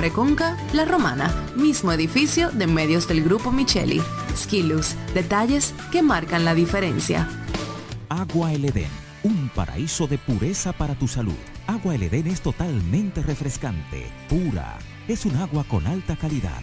Preconca, La Romana, mismo edificio de medios del Grupo Micheli. Skilus, detalles que marcan la diferencia. Agua El Edén, un paraíso de pureza para tu salud. Agua El Edén es totalmente refrescante, pura. Es un agua con alta calidad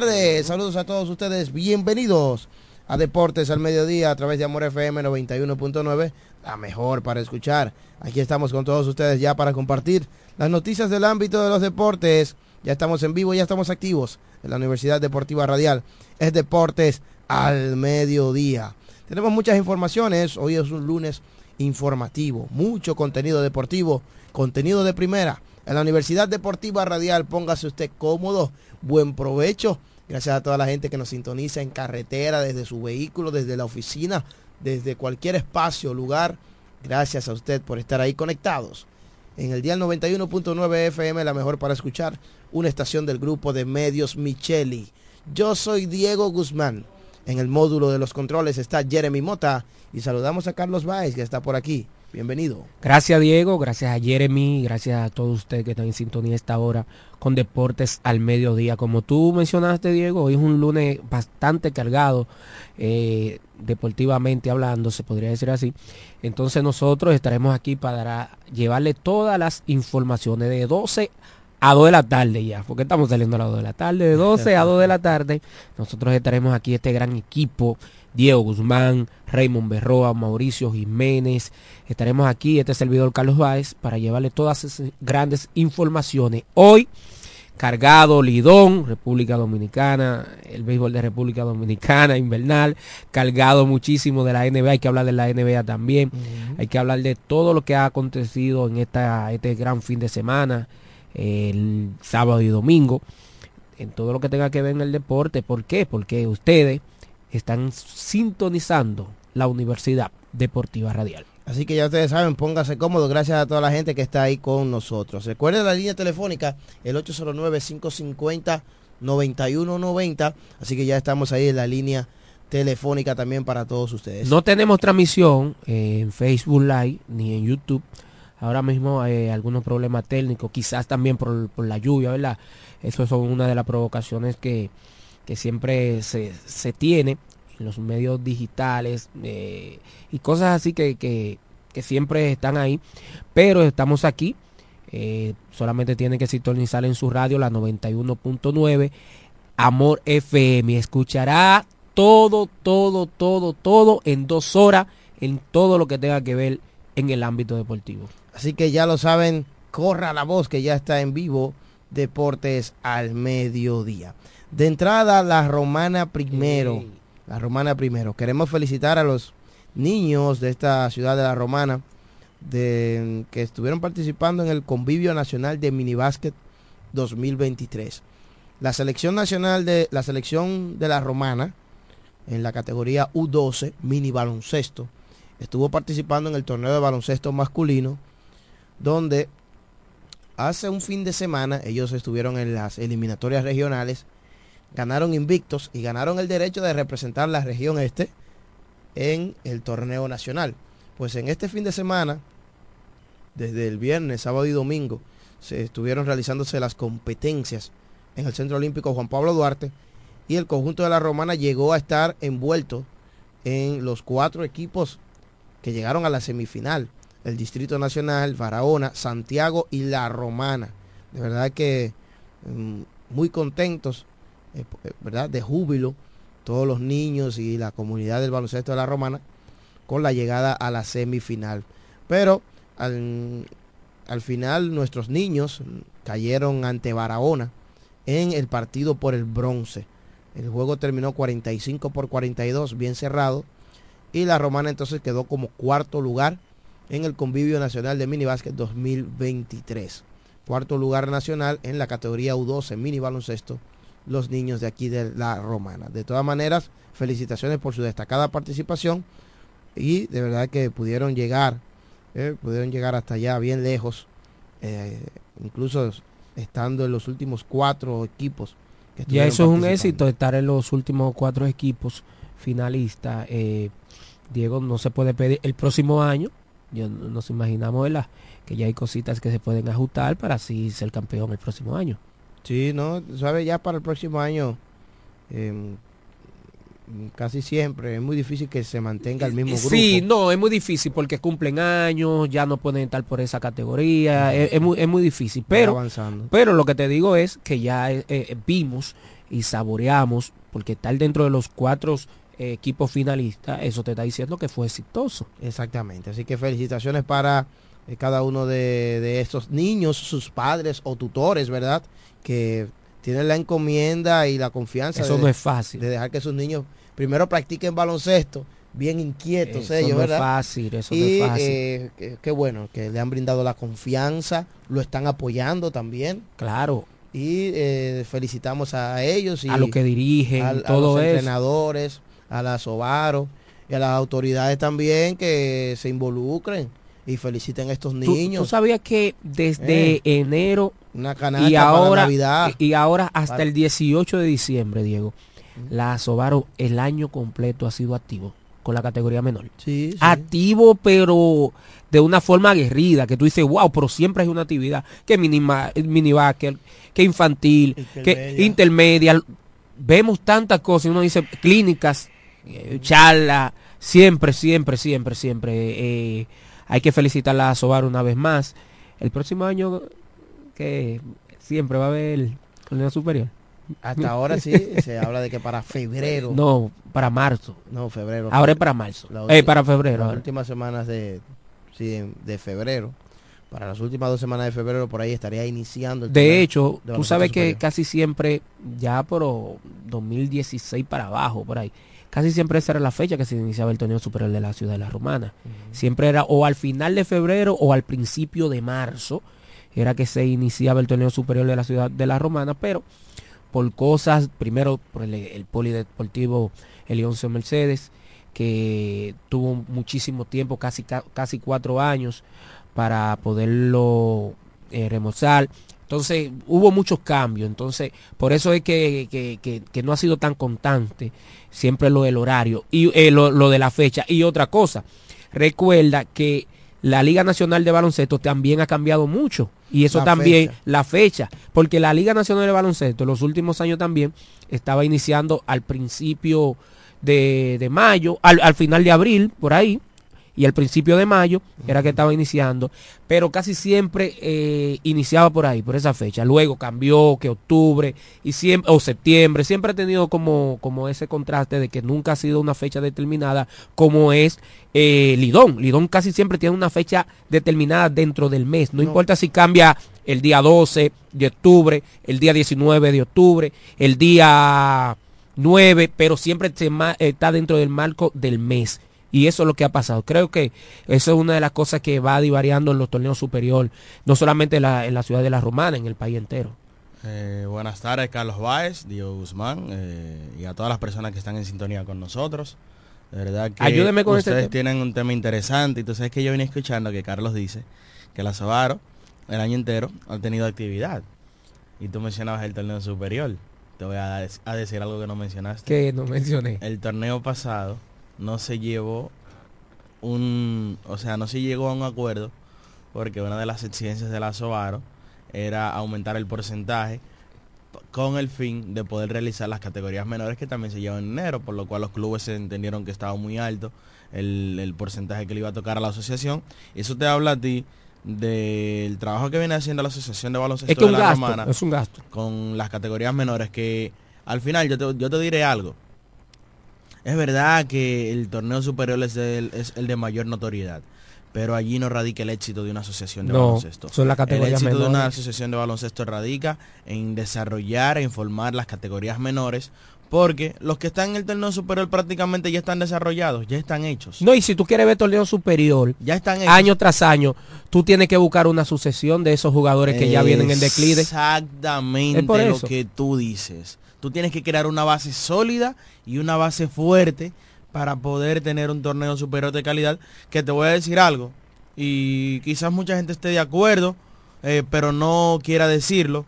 Tardes, saludos a todos ustedes, bienvenidos a Deportes al Mediodía a través de Amor FM 91.9, la mejor para escuchar. Aquí estamos con todos ustedes ya para compartir las noticias del ámbito de los deportes. Ya estamos en vivo, ya estamos activos en la Universidad Deportiva Radial. Es Deportes al Mediodía. Tenemos muchas informaciones, hoy es un lunes informativo, mucho contenido deportivo, contenido de primera. En la Universidad Deportiva Radial, póngase usted cómodo, buen provecho. Gracias a toda la gente que nos sintoniza en carretera, desde su vehículo, desde la oficina, desde cualquier espacio, lugar. Gracias a usted por estar ahí conectados. En el día 91.9 FM, la mejor para escuchar, una estación del grupo de medios Micheli. Yo soy Diego Guzmán. En el módulo de los controles está Jeremy Mota y saludamos a Carlos Baez que está por aquí. Bienvenido. Gracias Diego, gracias a Jeremy, gracias a todos ustedes que están en sintonía esta hora con Deportes al Mediodía. Como tú mencionaste Diego, hoy es un lunes bastante cargado eh, deportivamente hablando, se podría decir así. Entonces nosotros estaremos aquí para llevarle todas las informaciones de 12 a 2 de la tarde ya, porque estamos saliendo a las 2 de la tarde, de 12 a 2 de la tarde. Nosotros estaremos aquí, este gran equipo Diego Guzmán, Raymond Berroa, Mauricio Jiménez. Estaremos aquí, este servidor Carlos Báez, para llevarle todas esas grandes informaciones. Hoy, cargado Lidón, República Dominicana, el béisbol de República Dominicana, invernal, cargado muchísimo de la NBA, hay que hablar de la NBA también, hay que hablar de todo lo que ha acontecido en esta, este gran fin de semana, el sábado y domingo, en todo lo que tenga que ver en el deporte. ¿Por qué? Porque ustedes están sintonizando la Universidad Deportiva Radial. Así que ya ustedes saben, póngase cómodo. Gracias a toda la gente que está ahí con nosotros. Recuerden la línea telefónica, el 809-550-9190. Así que ya estamos ahí en la línea telefónica también para todos ustedes. No tenemos transmisión en Facebook Live ni en YouTube. Ahora mismo hay algunos problemas técnicos, quizás también por, por la lluvia, ¿verdad? Eso son una de las provocaciones que, que siempre se, se tiene en los medios digitales eh, y cosas así que, que, siempre están ahí. Pero estamos aquí. Eh, solamente tienen que sintonizar en su radio la 91.9 Amor FM. Escuchará todo, todo, todo, todo en dos horas en todo lo que tenga que ver en el ámbito deportivo. Así que ya lo saben, corra la voz que ya está en vivo Deportes al mediodía. De entrada, la romana primero. La romana primero. Queremos felicitar a los niños de esta ciudad de la romana de, que estuvieron participando en el convivio nacional de minibásquet 2023. La selección nacional de la selección de la romana en la categoría U12 mini baloncesto estuvo participando en el torneo de baloncesto masculino donde hace un fin de semana ellos estuvieron en las eliminatorias regionales, ganaron invictos y ganaron el derecho de representar la región este en el torneo nacional. Pues en este fin de semana, desde el viernes, sábado y domingo, se estuvieron realizándose las competencias en el Centro Olímpico Juan Pablo Duarte y el conjunto de la Romana llegó a estar envuelto en los cuatro equipos que llegaron a la semifinal el Distrito Nacional, Barahona, Santiago y La Romana. De verdad que mm, muy contentos, eh, eh, ¿verdad? De júbilo, todos los niños y la comunidad del baloncesto de La Romana con la llegada a la semifinal. Pero al, al final nuestros niños cayeron ante Barahona en el partido por el bronce. El juego terminó 45 por 42, bien cerrado. Y la Romana entonces quedó como cuarto lugar en el Convivio Nacional de Minibásquet 2023. Cuarto lugar nacional en la categoría U12 mini baloncesto, los niños de aquí de la Romana. De todas maneras, felicitaciones por su destacada participación y de verdad que pudieron llegar, eh, pudieron llegar hasta allá bien lejos, eh, incluso estando en los últimos cuatro equipos. ya eso es un éxito, estar en los últimos cuatro equipos finalistas. Eh, Diego, no se puede pedir el próximo año, yo nos imaginamos que ya hay cositas que se pueden ajustar para así ser campeón el próximo año. Sí, no, sabe ya para el próximo año em, casi siempre es muy difícil que se mantenga el mismo grupo. Sí, no, es muy difícil porque cumplen años, ya no pueden estar por esa categoría, es, muy, es muy difícil. Pero, pero lo que te digo es que ya eh, eh, vimos y saboreamos, porque estar dentro de los cuatro equipo finalista, eso te está diciendo que fue exitoso. Exactamente, así que felicitaciones para eh, cada uno de, estos niños, sus padres o tutores, ¿verdad? Que tienen la encomienda y la confianza. Eso no es fácil. De dejar que sus niños primero practiquen baloncesto, bien inquietos ellos, no ¿verdad? Es fácil, eso no es fácil. Eh, qué bueno, que le han brindado la confianza, lo están apoyando también. Claro. Y eh, felicitamos a ellos y a los que dirigen, a, los entrenadores a la Sobaro y a las autoridades también que se involucren y feliciten a estos niños. ¿Tú, sabías que desde eh, enero una y ahora, Navidad. Y ahora hasta el 18 de diciembre, Diego, la Sobaro el año completo ha sido activo con la categoría menor. Sí, Activo, pero de una forma aguerrida, que tú dices, wow, pero siempre hay una actividad, que mini, mini que infantil, que intermedia. Vemos tantas cosas, uno dice clínicas charla, siempre, siempre, siempre, siempre. Eh, hay que felicitarla a Sobar una vez más. El próximo año que siempre va a haber torneo superior. Hasta ahora sí, se habla de que para febrero. No, para marzo. No, febrero. Ahora es para marzo. eh, para febrero. Las últimas semanas de, de febrero. Para las últimas dos semanas de febrero por ahí estaría iniciando. El de hecho, tú sabes que casi siempre, ya por 2016 para abajo, por ahí, casi siempre esa era la fecha que se iniciaba el torneo superior de la ciudad de la Romana. Siempre era o al final de febrero o al principio de marzo era que se iniciaba el torneo superior de la ciudad de la Romana, pero por cosas, primero por el, polideportivo Elioncio Mercedes, que tuvo muchísimo tiempo, casi, casi cuatro años, para poderlo eh, remozar. Entonces hubo muchos cambios, entonces por eso es que, que no ha sido tan constante siempre lo del horario y eh, lo, de la fecha. Y otra cosa, recuerda que la Liga Nacional de Baloncesto también ha cambiado mucho. Y eso también, la fecha, porque la Liga Nacional de Baloncesto en los últimos años también estaba iniciando al principio de, mayo, al, final de abril, por ahí, y al principio de mayo era que estaba iniciando, pero casi siempre eh, iniciaba por ahí, por esa fecha. Luego cambió que octubre y siempre, o septiembre, siempre ha tenido como, como ese contraste de que nunca ha sido una fecha determinada como es eh, Lidón. Lidón casi siempre tiene una fecha determinada dentro del mes, no, No. importa si cambia el día 12 de octubre, el día 19 de octubre, el día 9, pero siempre está dentro del marco del mes. Y eso es lo que ha pasado. Creo que eso es una de las cosas que va divariando en los torneos superior, no solamente en la, en la ciudad de la Romana, en el país entero. Eh, buenas tardes, Carlos Báez, Diego Guzmán eh, y a todas las personas que están en sintonía con nosotros. De verdad que Ayúdeme con este ustedes tienen un tema interesante y tú sabes que yo vine escuchando que Carlos dice que la Sobaro el año entero ha tenido actividad. Y tú mencionabas el torneo superior. Te voy a decir algo que no mencionaste. Que no mencioné. El torneo pasado no se llevó un, o sea, no se llegó a un acuerdo porque una de las exigencias de la Sobaro era aumentar el porcentaje con el fin de poder realizar las categorías menores que también se llevan en enero, por lo cual los clubes se entendieron que estaba muy alto el, el porcentaje que le iba a tocar a la asociación. Eso te habla a ti del trabajo que viene haciendo la Asociación de Baloncesto Es que de la gasto, Romana es un gasto. con las categorías menores que al final yo te, yo te diré algo. Es verdad que el torneo superior es el, es el de mayor notoriedad, pero allí no radica el éxito de una asociación de No, baloncesto. son las el categorías éxito de una asociación de baloncesto radica en desarrollar e informar las categorías menores, porque los que están en el torneo superior prácticamente ya están desarrollados, ya están hechos. No, y si tú quieres ver torneo superior, Ya están hechos. año tras año, tú tienes que buscar una sucesión de esos jugadores que ya vienen en declive. Exactamente lo que tú dices. Tú tienes que crear una base sólida y una base fuerte para poder tener un torneo superior de calidad. Que te voy a decir algo. Y quizás mucha gente esté de acuerdo, eh, pero no quiera decirlo.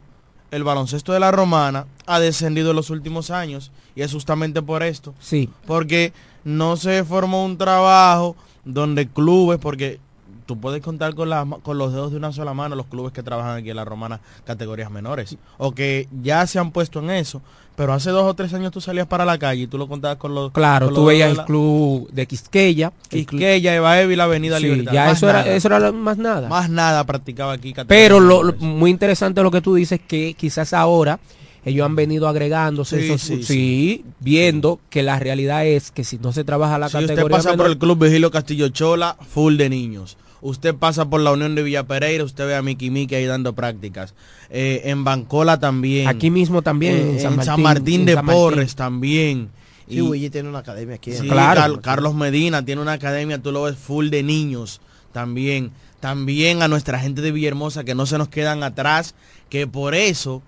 El baloncesto de la romana ha descendido en los últimos años. Y es justamente por esto Sí, porque no se formó un trabajo donde clubes, porque tú puedes contar con, ma- con los dedos de una sola mano los clubes que trabajan aquí en la romana categorías menores, o que ya se han puesto en eso, pero hace dos o tres años tú salías para la calle y tú lo contabas con los... claro, con tú veías el la- club de Quisqueya. Quisqueya, Eva Evi, la Avenida Sí, Libertad. ya Más eso era, eso era lo- más nada. Más nada practicaba aquí. Pero lo, muy interesante lo que tú dices, que quizás ahora ellos han venido agregándose, Sí, esos- sí, sí, viendo que la realidad es que si no se trabaja la Si usted categoría pasa por el Club Vigilio Castillo Chola, full de niños. Usted pasa por la Unión de Villa Pereira, usted ve a Miki Miki ahí dando prácticas. Eh, en Bancola también. aquí mismo también, Eh, en San Martín, de San Martín. Porres también. Sí, Y- Willy tiene una academia aquí. sí, Claro. Car- Carlos Medina tiene una academia, tú lo ves full de niños también. También a nuestra gente de Villahermosa que no se nos quedan atrás, que por eso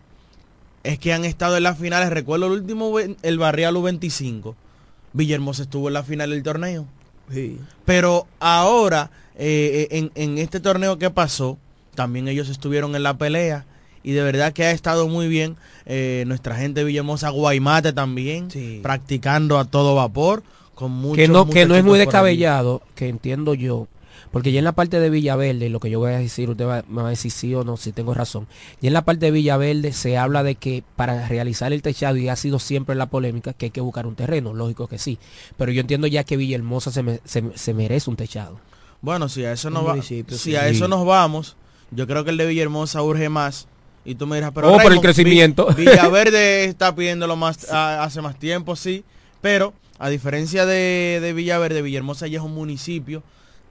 es que han estado en las finales. Recuerdo el último, el Barrial U25. Villahermosa estuvo en la final del torneo. Sí. Pero ahora, eh, en, en este torneo que pasó, también ellos estuvieron en la pelea. Y de verdad que ha estado muy bien eh, nuestra gente de Villahermosa, Guaymate también, Sí. practicando a todo vapor, con muchos, que no, que no es muy descabellado, que entiendo yo, porque ya en la parte de Villaverde, lo que yo voy a decir, usted va, me va a decir sí o no, si tengo razón, ya en la parte de Villaverde se habla de que para realizar el techado, y ha sido siempre la polémica, que hay que buscar un terreno, lógico que sí, pero yo entiendo ya que Villahermosa se, me- se, se merece un techado. Bueno, si a eso, nos va- si sí. a eso nos vamos, yo creo que el de Villahermosa urge más. Y tú me dirás, pero Oh, por el crecimiento. Vi- Villaverde está pidiéndolo más a- hace más tiempo, sí. Pero a diferencia de, de Villaverde, Villahermosa ya es un municipio.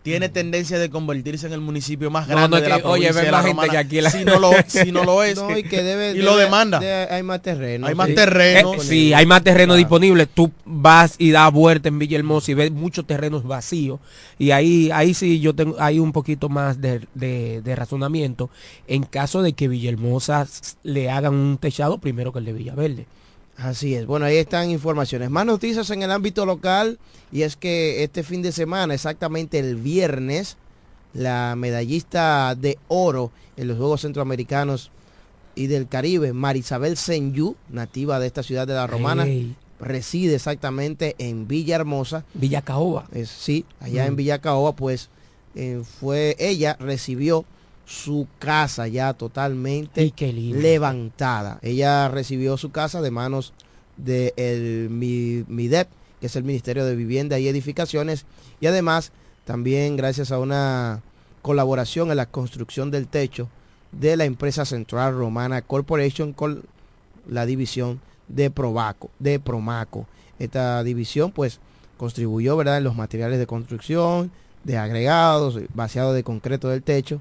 Tiene tendencia de convertirse en el municipio más grande no, de la que, provincia de la más gente Romana. que aquí la- Si no lo, si no lo es. No, y que debe, y lo demanda. de- hay más terreno. Hay más sí. terreno. Eh, sí, hay más terreno Claro. disponible. Tú vas y das vuelta en Villahermosa y ves muchos terrenos vacíos. Y ahí, ahí sí yo tengo, hay un poquito más de, de- de razonamiento. En caso de que Villahermosa le hagan un techado primero que el de Villaverde. Así es. Bueno, ahí están informaciones. Más noticias en el ámbito local y es que este fin de semana, exactamente el viernes, la medallista de oro en los Juegos Centroamericanos y del Caribe, Marisabel Senyú, nativa de esta ciudad de La Romana, reside exactamente en Villahermosa. Villa Caoba. Es, sí, allá en Mm. Villacaoba, pues eh, fue ella recibió su casa ya totalmente levantada. Ella recibió su casa de manos del Mi- MIDEP, que es el Ministerio de Vivienda y Edificaciones, y además también gracias a una colaboración en la construcción del techo de la empresa Central Romana Corporation con la división de Provaco, de Promaco. Esta división pues contribuyó ¿verdad? en los materiales de construcción, de agregados, vaciado de concreto del techo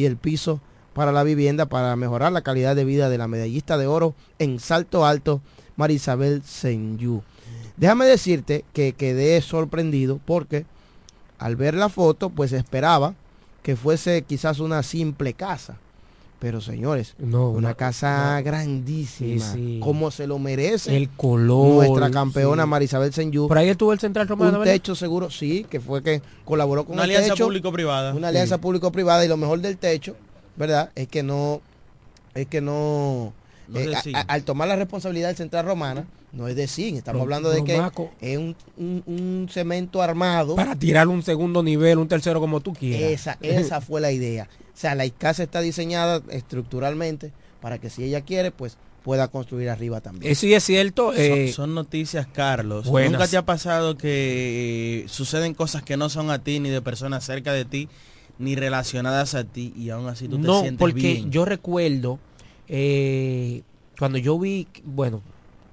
y el piso para la vivienda para mejorar la calidad de vida de la medallista de oro en Salto Alto, Marisabel Senyú. Déjame decirte que quedé sorprendido porque al ver la foto pues esperaba que fuese quizás una simple casa pero señores, No, una, casa grandísima, Sí, sí. como se lo merece El color. nuestra campeona sí. Marisabel Senyú. Por ahí estuvo el Central Romano, Un techo seguro, sí, que fue que colaboró con Una el alianza techo, público-privada. una alianza público-privada y lo mejor del techo, ¿verdad? Es que no, es que no, No eh, es de a- zinc. a- al tomar la responsabilidad del Central Romana, no es de zinc, estamos hablando de que Promaco. es un, un- un cemento armado. Para tirar un segundo nivel, un tercero como tú quieras. Esa, esa fue la idea. O sea, la casa está diseñada estructuralmente para que si ella quiere, pues pueda construir arriba también. Eh, sí es cierto. Son- eh, son, noticias, Carlos. buenas. ¿Nunca te ha pasado que eh, suceden cosas que no son a ti, ni de personas cerca de ti, ni relacionadas a ti, y aún así tú te no, sientes porque bien? yo recuerdo eh, cuando yo vi, bueno,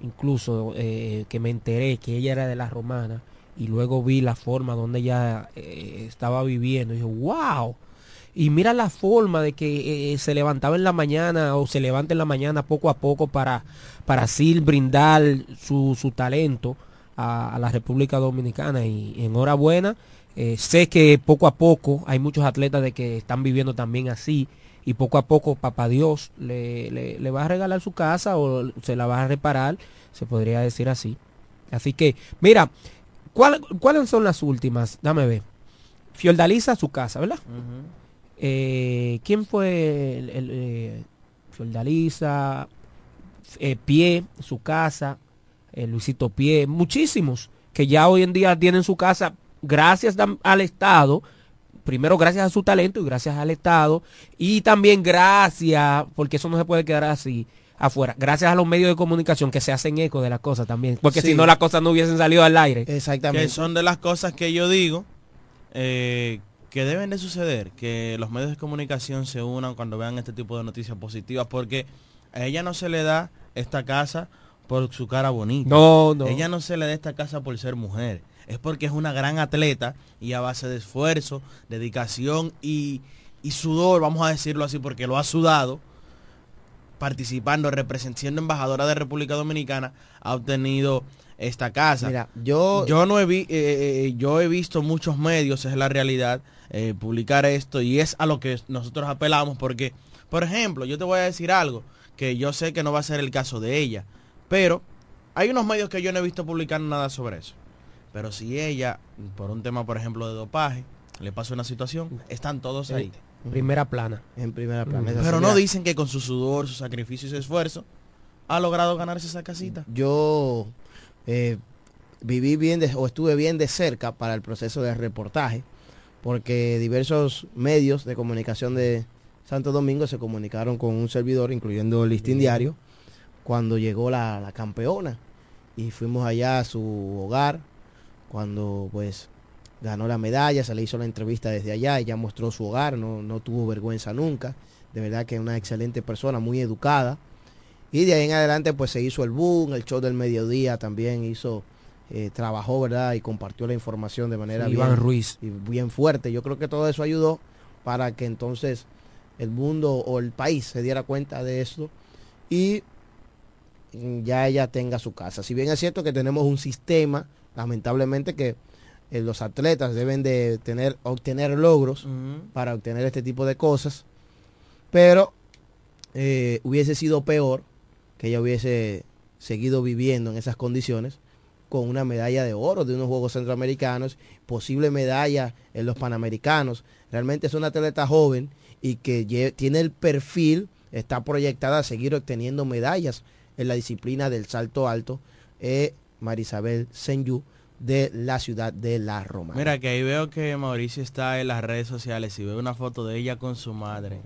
incluso eh, que me enteré que ella era de la romana y luego vi la forma donde ella eh, estaba viviendo y dije, wow. Y mira la forma de que eh, se levantaba en la mañana o se levanta en la mañana poco a poco para, para así brindar su, su talento a, la República Dominicana. Y enhorabuena. Eh, sé que poco a poco hay muchos atletas de que están viviendo también así y poco a poco papá Dios le, le, le va a regalar su casa o se la va a reparar, se podría decir así. Así que, mira, ¿cuál- ¿cuáles son las últimas? Dame ver. Fiordaliza su casa, ¿verdad? Eh, ¿Quién fue el, el, eh, Fiordaliza? Eh, Pie, su casa, Luisito Pie, muchísimos que ya hoy en día tienen su casa gracias al Estado, primero gracias a su talento y gracias al Estado, y también gracias, porque eso no se puede quedar así afuera, gracias a los medios de comunicación que se hacen eco de las cosas también, porque Sí. si no las cosas no hubiesen salido al aire. Exactamente. Que son de las cosas que yo digo eh, que deben de suceder, que los medios de comunicación se unan cuando vean este tipo de noticias positivas, porque a ella no se le da esta casa por su cara bonita. No, no. Ella no se le da esta casa por ser mujer. Es porque es una gran atleta y a base de esfuerzo, dedicación y, y sudor, vamos a decirlo así, porque lo ha sudado, participando, representando embajadora de República Dominicana, ha obtenido esta casa. Mira, yo, Yo no he vi, eh, eh, yo he visto muchos medios, es la realidad, eh, publicar esto y es a lo que nosotros apelamos porque, por ejemplo, yo te voy a decir algo que yo sé que no va a ser el caso de ella, pero hay unos medios que yo no he visto publicar nada sobre eso. Pero si ella, por un tema, por ejemplo, de dopaje, le pasa una situación, están todos ahí. Primera plana. en primera plana. Pero no dicen que con su sudor, su sacrificio y su esfuerzo ha logrado ganarse esa casita. Yo eh, viví bien de- o estuve bien de cerca para el proceso de reportaje, porque diversos medios de comunicación de Santo Domingo se comunicaron con un servidor, incluyendo el listín diario, cuando llegó la, la campeona. Y fuimos allá a su hogar, cuando pues ganó la medalla, se le hizo la entrevista desde allá, ella mostró su hogar, no, no tuvo vergüenza nunca, de verdad que es una excelente persona, muy educada. Y de ahí en adelante pues se hizo el boom, el show del mediodía también hizo, eh, trabajó, ¿verdad? Y compartió la información de manera Iván bien, Ruiz. y bien fuerte. Yo creo que todo eso ayudó para que entonces el mundo o el país se diera cuenta de esto y ya ella tenga su casa. Si bien es cierto que tenemos un sistema, lamentablemente, que eh, los atletas deben de tener, obtener logros para obtener este tipo de cosas, pero eh, hubiese sido peor que ella hubiese seguido viviendo en esas condiciones con una medalla de oro de unos Juegos Centroamericanos, posible medalla en los Panamericanos. Realmente es una atleta joven y que tiene el perfil, está proyectada a seguir obteniendo medallas en la disciplina del salto alto, eh, Marisabel Senyu de la ciudad de La Roma. Mira que ahí veo que Mauricio está en las redes sociales y veo una foto de ella con su madre.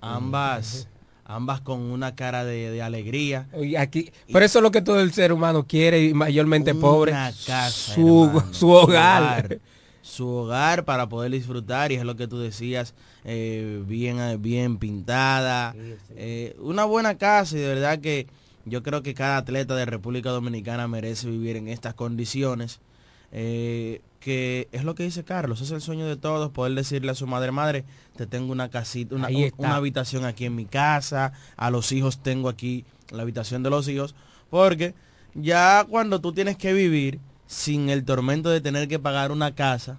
Ambas, ambas con una cara de, de alegría. Oye, aquí, pero eso es lo que todo el ser humano quiere y mayormente Una pobre. casa, su, hermano, su hogar. su hogar para poder disfrutar y es lo que tú decías, eh, bien, bien pintada, eh, una buena casa y de verdad que yo creo que cada atleta de República Dominicana merece vivir en estas condiciones. Eh, que es lo que dice Carlos, es el sueño de todos, poder decirle a su madre, madre, te tengo una casita, una, una habitación aquí en mi casa, a los hijos tengo aquí la habitación de los hijos, porque ya cuando tú tienes que vivir sin el tormento de tener que pagar una casa,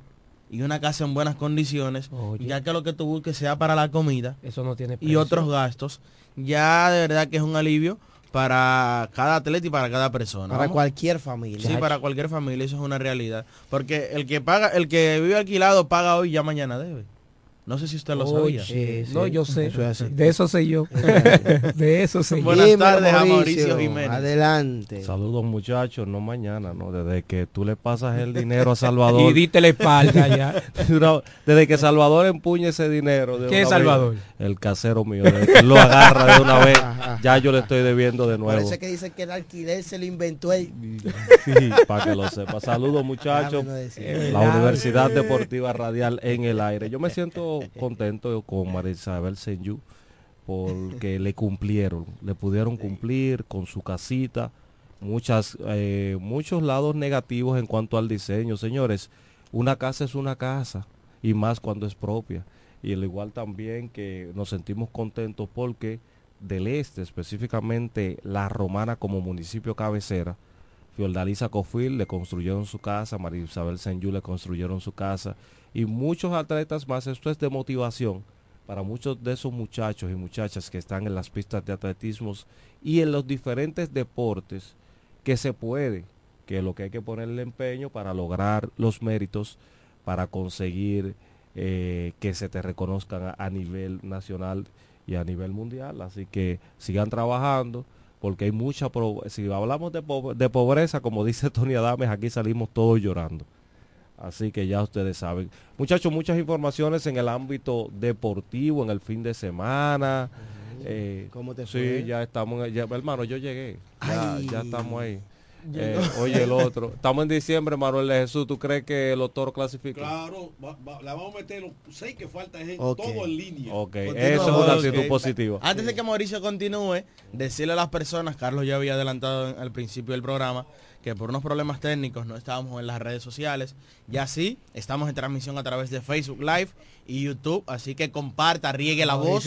y una casa en buenas condiciones, ya que lo que tú busques sea para la comida eso no tiene y otros gastos, ya de verdad que es un alivio para cada atleta y para cada persona. Para cualquier familia. Sí, para cualquier familia, eso es una realidad. Porque el que paga, el que vive alquilado paga hoy, ya mañana debe. No sé si usted lo sabía. no, yo sé. de eso sé yo. de eso sé Buenas tardes a Mauricio Jiménez. Adelante. Saludos muchachos, no mañana, no. Desde que tú le pasas el dinero a Salvador. y dite la espalda ya. desde que Salvador empuñe ese dinero. ¿Qué es Salvador? el casero mío. lo agarra de una vez. Ya yo le estoy debiendo de nuevo. Parece que dice que el alquiler se lo inventó él. Sí, para que lo sepa. Saludos muchachos. La Universidad Deportiva Radial en el aire. Yo me siento contento con María Isabel porque le cumplieron, le pudieron cumplir con su casita, muchas, eh, muchos lados negativos en cuanto al diseño. Señores, una casa es una casa y más cuando es propia. Y al igual también que nos sentimos contentos porque del este, específicamente la Romana como municipio cabecera, Fiordalisa Cofil le construyeron su casa, María Isabel Senyu le construyeron su casa y muchos atletas más. Esto es de motivación para muchos de esos muchachos y muchachas que están en las pistas de atletismo y en los diferentes deportes que se puede, que lo que hay que ponerle empeño para lograr los méritos, para conseguir eh, que se te reconozcan a, nivel nacional y a nivel mundial. Así que sigan trabajando porque hay mucha, si hablamos de, de pobreza, como dice Tony Adames, aquí salimos todos llorando. Así que ya ustedes saben. Muchachos, muchas informaciones en el ámbito deportivo, en el fin de semana. Eh, ¿Cómo te fue? Sí, ya estamos, hermano, yo llegué. Ya, estamos ahí. Eh, oye, el otro. Estamos en diciembre, Manuel de Jesús. ¿Tú crees que los toros clasifican? Claro, la vamos a meter los seis que falta es todo en línea. Ok, eso es una actitud positiva. Antes de que Mauricio continúe, decirle a las personas, Carlos ya había adelantado al principio del programa, que por unos problemas técnicos no estábamos en las redes sociales. Ya sí, estamos en transmisión a través de Facebook Live y YouTube, así que comparta, riegue la voz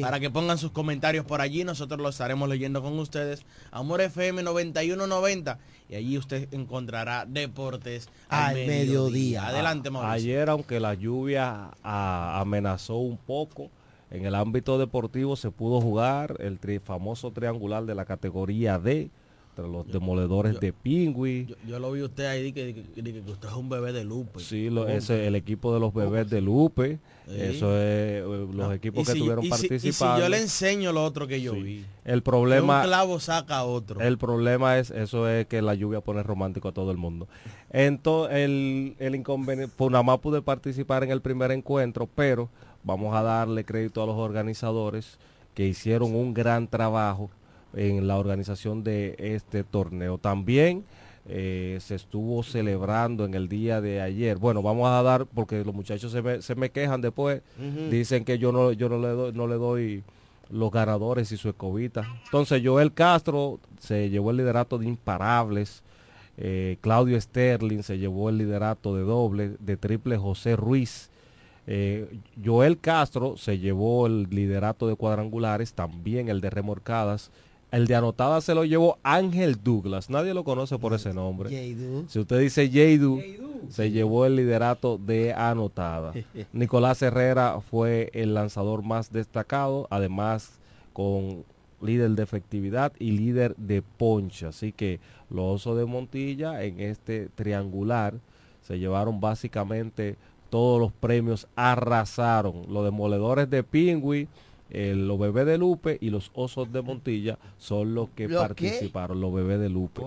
para que pongan sus comentarios por allí, nosotros lo estaremos leyendo con ustedes. Amor FM 9190 y allí usted encontrará deportes al, mediodía. Adelante, Mauricio. Ayer, aunque la lluvia amenazó un poco, en el ámbito deportivo se pudo jugar el famoso triangular de la categoría D los demoledores de Pingüi. Yo, lo vi usted ahí que, que, usted es un bebé de Lupe. Sí, ese, el equipo de los bebés de Lupe. Eso es eh, los ah, equipos que tuvieron participando. si yo le enseño lo otro que yo vi. El problema. un clavo saca otro. El problema es, eso es que la lluvia pone romántico a todo el mundo. Entonces, el, el inconveniente, pues nada más pude participar en el primer encuentro, pero vamos a darle crédito a los organizadores que hicieron un gran trabajo en la organización de este torneo. También eh, se estuvo celebrando en el día de ayer. Bueno, vamos a dar, porque los muchachos se me, se me quejan después, dicen que yo no, yo no le doy, no le doy los ganadores y su escobita. Entonces Joel Castro se llevó el liderato de imparables. Eh, Claudio Sterling se llevó el liderato de doble, de triple José Ruiz. Eh, Joel Castro se llevó el liderato de cuadrangulares, también el de remorcadas el de anotada se lo llevó Ángel Douglas. Nadie lo conoce por ese nombre. Si usted dice Jaydu, se llevó el liderato de anotada. Nicolás Herrera fue el lanzador más destacado, además con líder de efectividad y líder de poncha. Así que los osos de Montilla en este triangular se llevaron básicamente todos los premios, arrasaron. Los demoledores de Pingüi los bebés de Lupe y los osos de Montilla son los que participaron, los bebés de Lupe.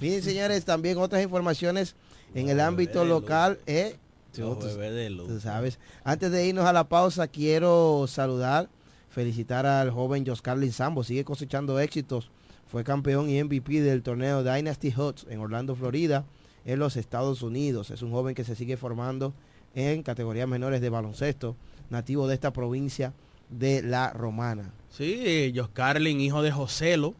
Bien, señores, también otras informaciones en el ámbito local. Eh, de Lupe. sabes. Antes de irnos a la pausa, quiero saludar, felicitar al joven Joscar Sambo. Sigue cosechando éxitos. Fue campeón y MVP del torneo Dynasty Huts en Orlando, Florida. en los Estados Unidos. Es un joven que se sigue formando en categorías menores de baloncesto, nativo de esta provincia de La Romana. Sí, Jos Carlin, hijo de Joselo,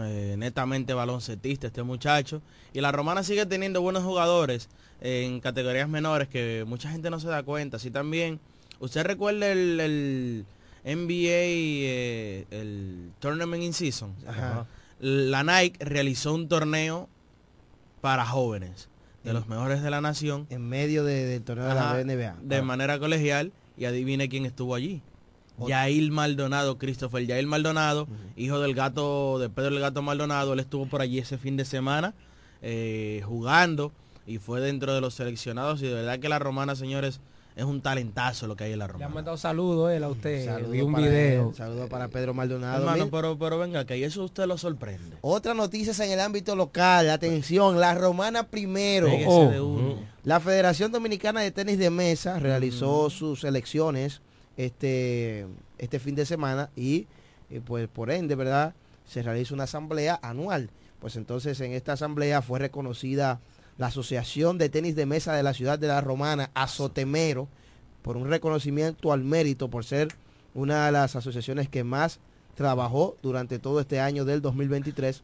eh, netamente baloncetista este muchacho. Y la Romana sigue teniendo buenos jugadores en categorías menores que mucha gente no se da cuenta. Así también, ¿usted recuerda el, el NBA, eh, el Tournament in Season? Ajá. La Nike realizó un torneo para jóvenes, de los mejores de la nación. En medio de- del torneo Ajá, de la NBA. De Ah. manera colegial. Y adivine quién estuvo allí. Yair Maldonado, Christopher Yair Maldonado, hijo del gato, de Pedro el Gato Maldonado, él estuvo por allí ese fin de semana eh, jugando y fue dentro de los seleccionados y de verdad que la romana, señores, es un talentazo lo que hay en la Le han romana. mandado saludos él a usted. Saludo Vi un para video. él, saludo para Pedro Maldonado. Hermano, pero, pero venga, que eso usted lo sorprende. Otras noticias en el ámbito local. Atención, la romana primero. Pégese Oh. de uno. La Federación Dominicana de Tenis de Mesa realizó sus elecciones este, este fin de semana y eh, pues por ende, ¿verdad? Se realiza una asamblea anual. Pues entonces en esta asamblea fue reconocida la Asociación de Tenis de Mesa de la Ciudad de la Romana, Azotemero, por un reconocimiento al mérito por ser una de las asociaciones que más trabajó durante todo este año del 2023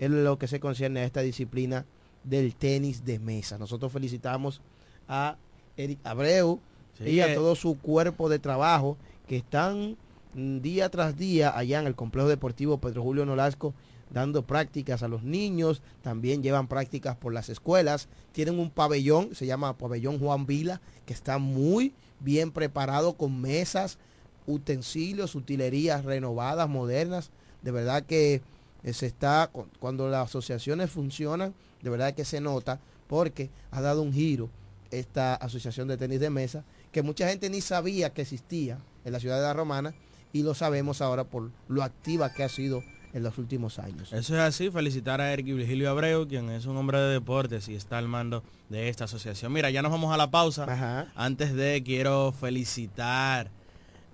en lo que se concierne a esta disciplina del tenis de mesa. Nosotros felicitamos a Eric Abreu Sí, y a que- todo su cuerpo de trabajo que están mm, día tras día allá en el complejo deportivo Pedro Julio Nolasco dando prácticas a los niños, también llevan prácticas por las escuelas, tienen un pabellón, se llama pabellón Juan Vila, que está muy bien preparado con mesas, utensilios, utilerías renovadas, modernas, de verdad que eh, se está, cu- cuando las asociaciones funcionan, de verdad que se nota, porque ha dado un giro esta asociación de tenis de mesa, que mucha gente ni sabía que existía en la ciudad de la Romana, y lo sabemos ahora por lo activa que ha sido en los últimos años. Eso es así, felicitar a Eric Virgilio Abreu, quien es un hombre de deportes y está al mando de esta asociación. Mira, ya nos vamos a la pausa. Ajá. Antes de, quiero felicitar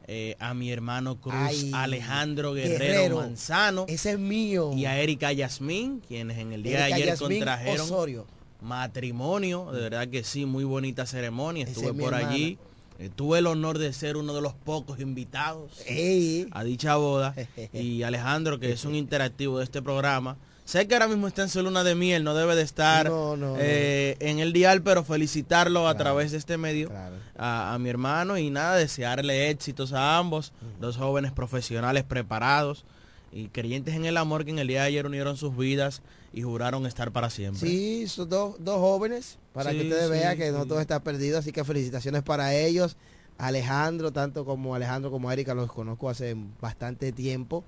eh, a mi hermano Cruz Ay, Alejandro Guerrero, Guerrero. Manzano Ese es mío. y a Erika Yasmín, quienes en el día Erika de ayer Yasmín contrajeron Osorio. matrimonio. De verdad que sí, muy bonita ceremonia. Estuve es por hermana. allí. Eh, tuve el honor de ser uno de los pocos invitados Ey. a dicha boda. Y Alejandro, que es un interactivo de este programa. Sé que ahora mismo está en su luna de miel, no debe de estar No, no, no. eh, en el dial, pero felicitarlo a través de este medio claro. a, a mi hermano y nada, desearle éxitos a ambos, dos jóvenes profesionales preparados y creyentes en el amor que en el día de ayer unieron sus vidas y juraron estar para siempre. Sí, son dos, dos jóvenes, para que ustedes sí, vean que no todo está perdido, así que felicitaciones para ellos. Alejandro, tanto como Alejandro como Erika, los conozco hace bastante tiempo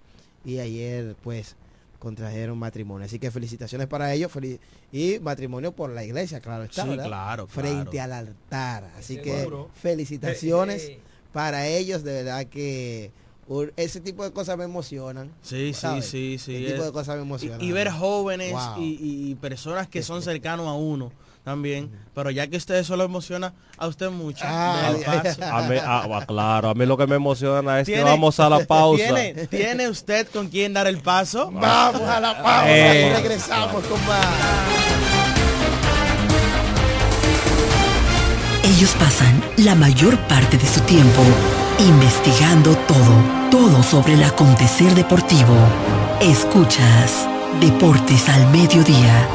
y ayer pues contrajeron matrimonio. Así que felicitaciones para ellos feliz- y matrimonio por la iglesia, claro está, Sí, ¿verdad? claro, Frente claro. al altar. Así que felicitaciones para ellos, de verdad que ese tipo de cosas me emocionan. Sí, sí, ¿sabes? sí, sí. Ese tipo de cosas me y, emocionan. y ver jóvenes Wow. y, personas que son cercanos a uno también, pero ya que usted eso lo emociona a usted mucho. Ah, déle paso. A mí, ah, claro, a mí lo que me emociona es que ¿Tiene- vamos a la pausa. ¿Tiene, ¿Tiene usted con quién dar el paso? Vamos a la pausa Eh. y regresamos con más. Ellos pasan la mayor parte de su tiempo investigando todo, todo sobre el acontecer deportivo. Escuchas Deportes al Mediodía.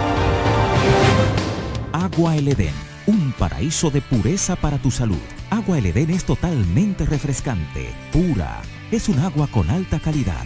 Agua El Edén, un paraíso de pureza para tu salud. Agua El Edén es totalmente refrescante, pura. Es un agua con alta calidad,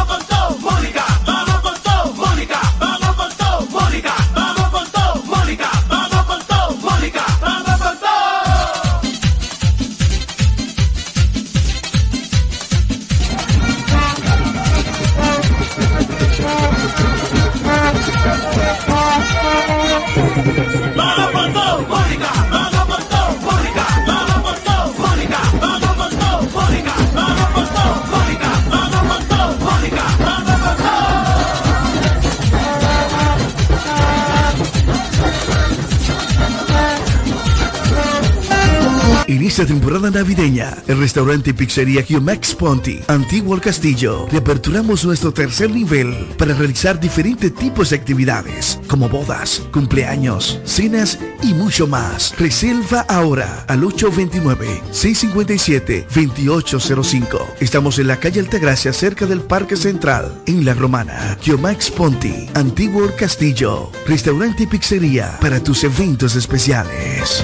Inicia temporada navideña. El restaurante y pizzería Max Ponti, Antiguo Castillo. Reaperturamos nuestro tercer nivel para realizar diferentes tipos de actividades, como bodas, cumpleaños, cenas y mucho más. Reserva ahora al 829-657-2805. Estamos en la calle Altagracia, cerca del Parque Central, en La Romana. Max Ponti, Antiguo Castillo. Restaurante y pizzería para tus eventos especiales.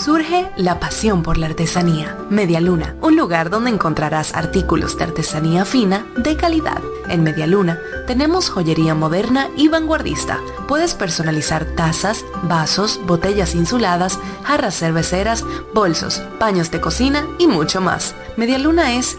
Surge la pasión por la artesanía. Media Luna, un lugar donde encontrarás artículos de artesanía fina de calidad. En Media Luna tenemos joyería moderna y vanguardista. Puedes personalizar tazas, vasos, botellas insuladas, jarras cerveceras, bolsos, paños de cocina y mucho más. Media Luna es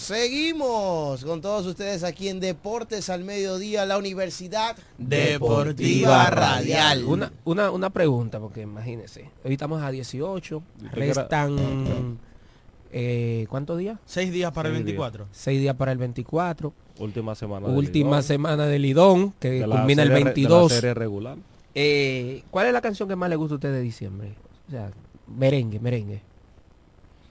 Seguimos con todos ustedes aquí en Deportes al Mediodía, la Universidad Deportiva Radial. Una, una, una pregunta, porque imagínense, hoy estamos a 18, restan... Eh, ¿Cuántos días? Seis días para el Seis 24. días. Seis días para el 24. Última semana. Última semana del Lidón, que De culmina el serie- de la 22. serie regular. Eh, ¿Cuál es la canción que más le gusta a usted de diciembre? O sea, merengue, merengue.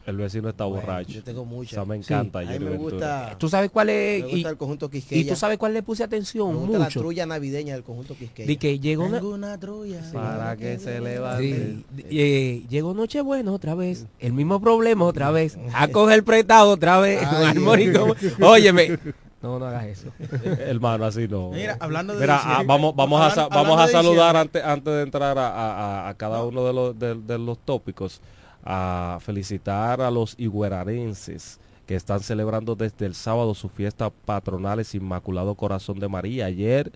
El vecino está borracho. yo tengo muchas. Esa me Sí. encanta. A mí Jerry me gusta- ¿Tú sabes cuál es? Me gusta y, el conjunto y Quisqueya. tú sabes cuál le puse atención Me gusta la trulla navideña del conjunto Quisqueya. De que llegó una, una trulla. Para que se levante. Sí, eh, llegó Nochebuena otra vez, el mismo problema otra vez, a coger prestado otra vez, Ay, armónico. Óyeme, no, no hagas eso. Hermano, así no. Mira, hablando de Mira, diciembre- ah, vamos, vamos a, vamos a saludar antes, antes de entrar a, a- a- a cada uno de los, de, de los tópicos, a felicitar a los higuerarenses que están celebrando desde el sábado su fiesta patronales Inmaculado Corazón de María. Ayer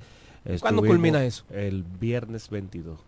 ¿Cuándo culmina eso? El viernes 22.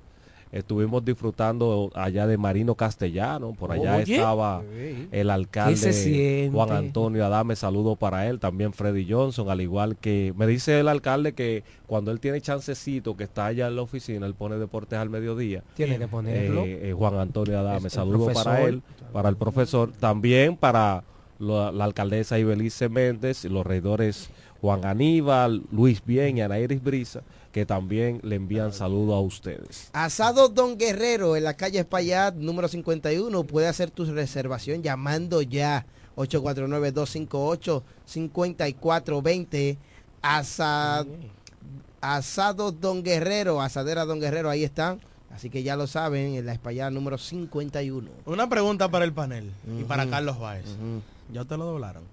Estuvimos disfrutando allá de Marino Castellano, por allá Oye. estaba el ¿Qué alcalde? Juan Antonio Adame, saludo para él, también Freddy Johnson, al igual que me dice el alcalde que cuando él tiene chancecito, que está allá en la oficina, él pone deportes al mediodía. Tiene que ponerlo. Eh, eh, Juan Antonio Adame, Es saludo para él, para el profesor, también para lo- la alcaldesa Ibelice Méndez, los regidores Juan Aníbal, Luis Bien y Ana Iris Brisa, que también le envían saludo a ustedes. Asado Don Guerrero en la calle Espaillat, número 51. Puede hacer tu reservación llamando ya 849-258-5420. Asa- Asado Don Guerrero, Asadera Don Guerrero, ahí están. Así que ya lo saben, en la Espaillat número 51. Una pregunta para el panel y para. Carlos Báez. ¿Ya usted lo doblaron?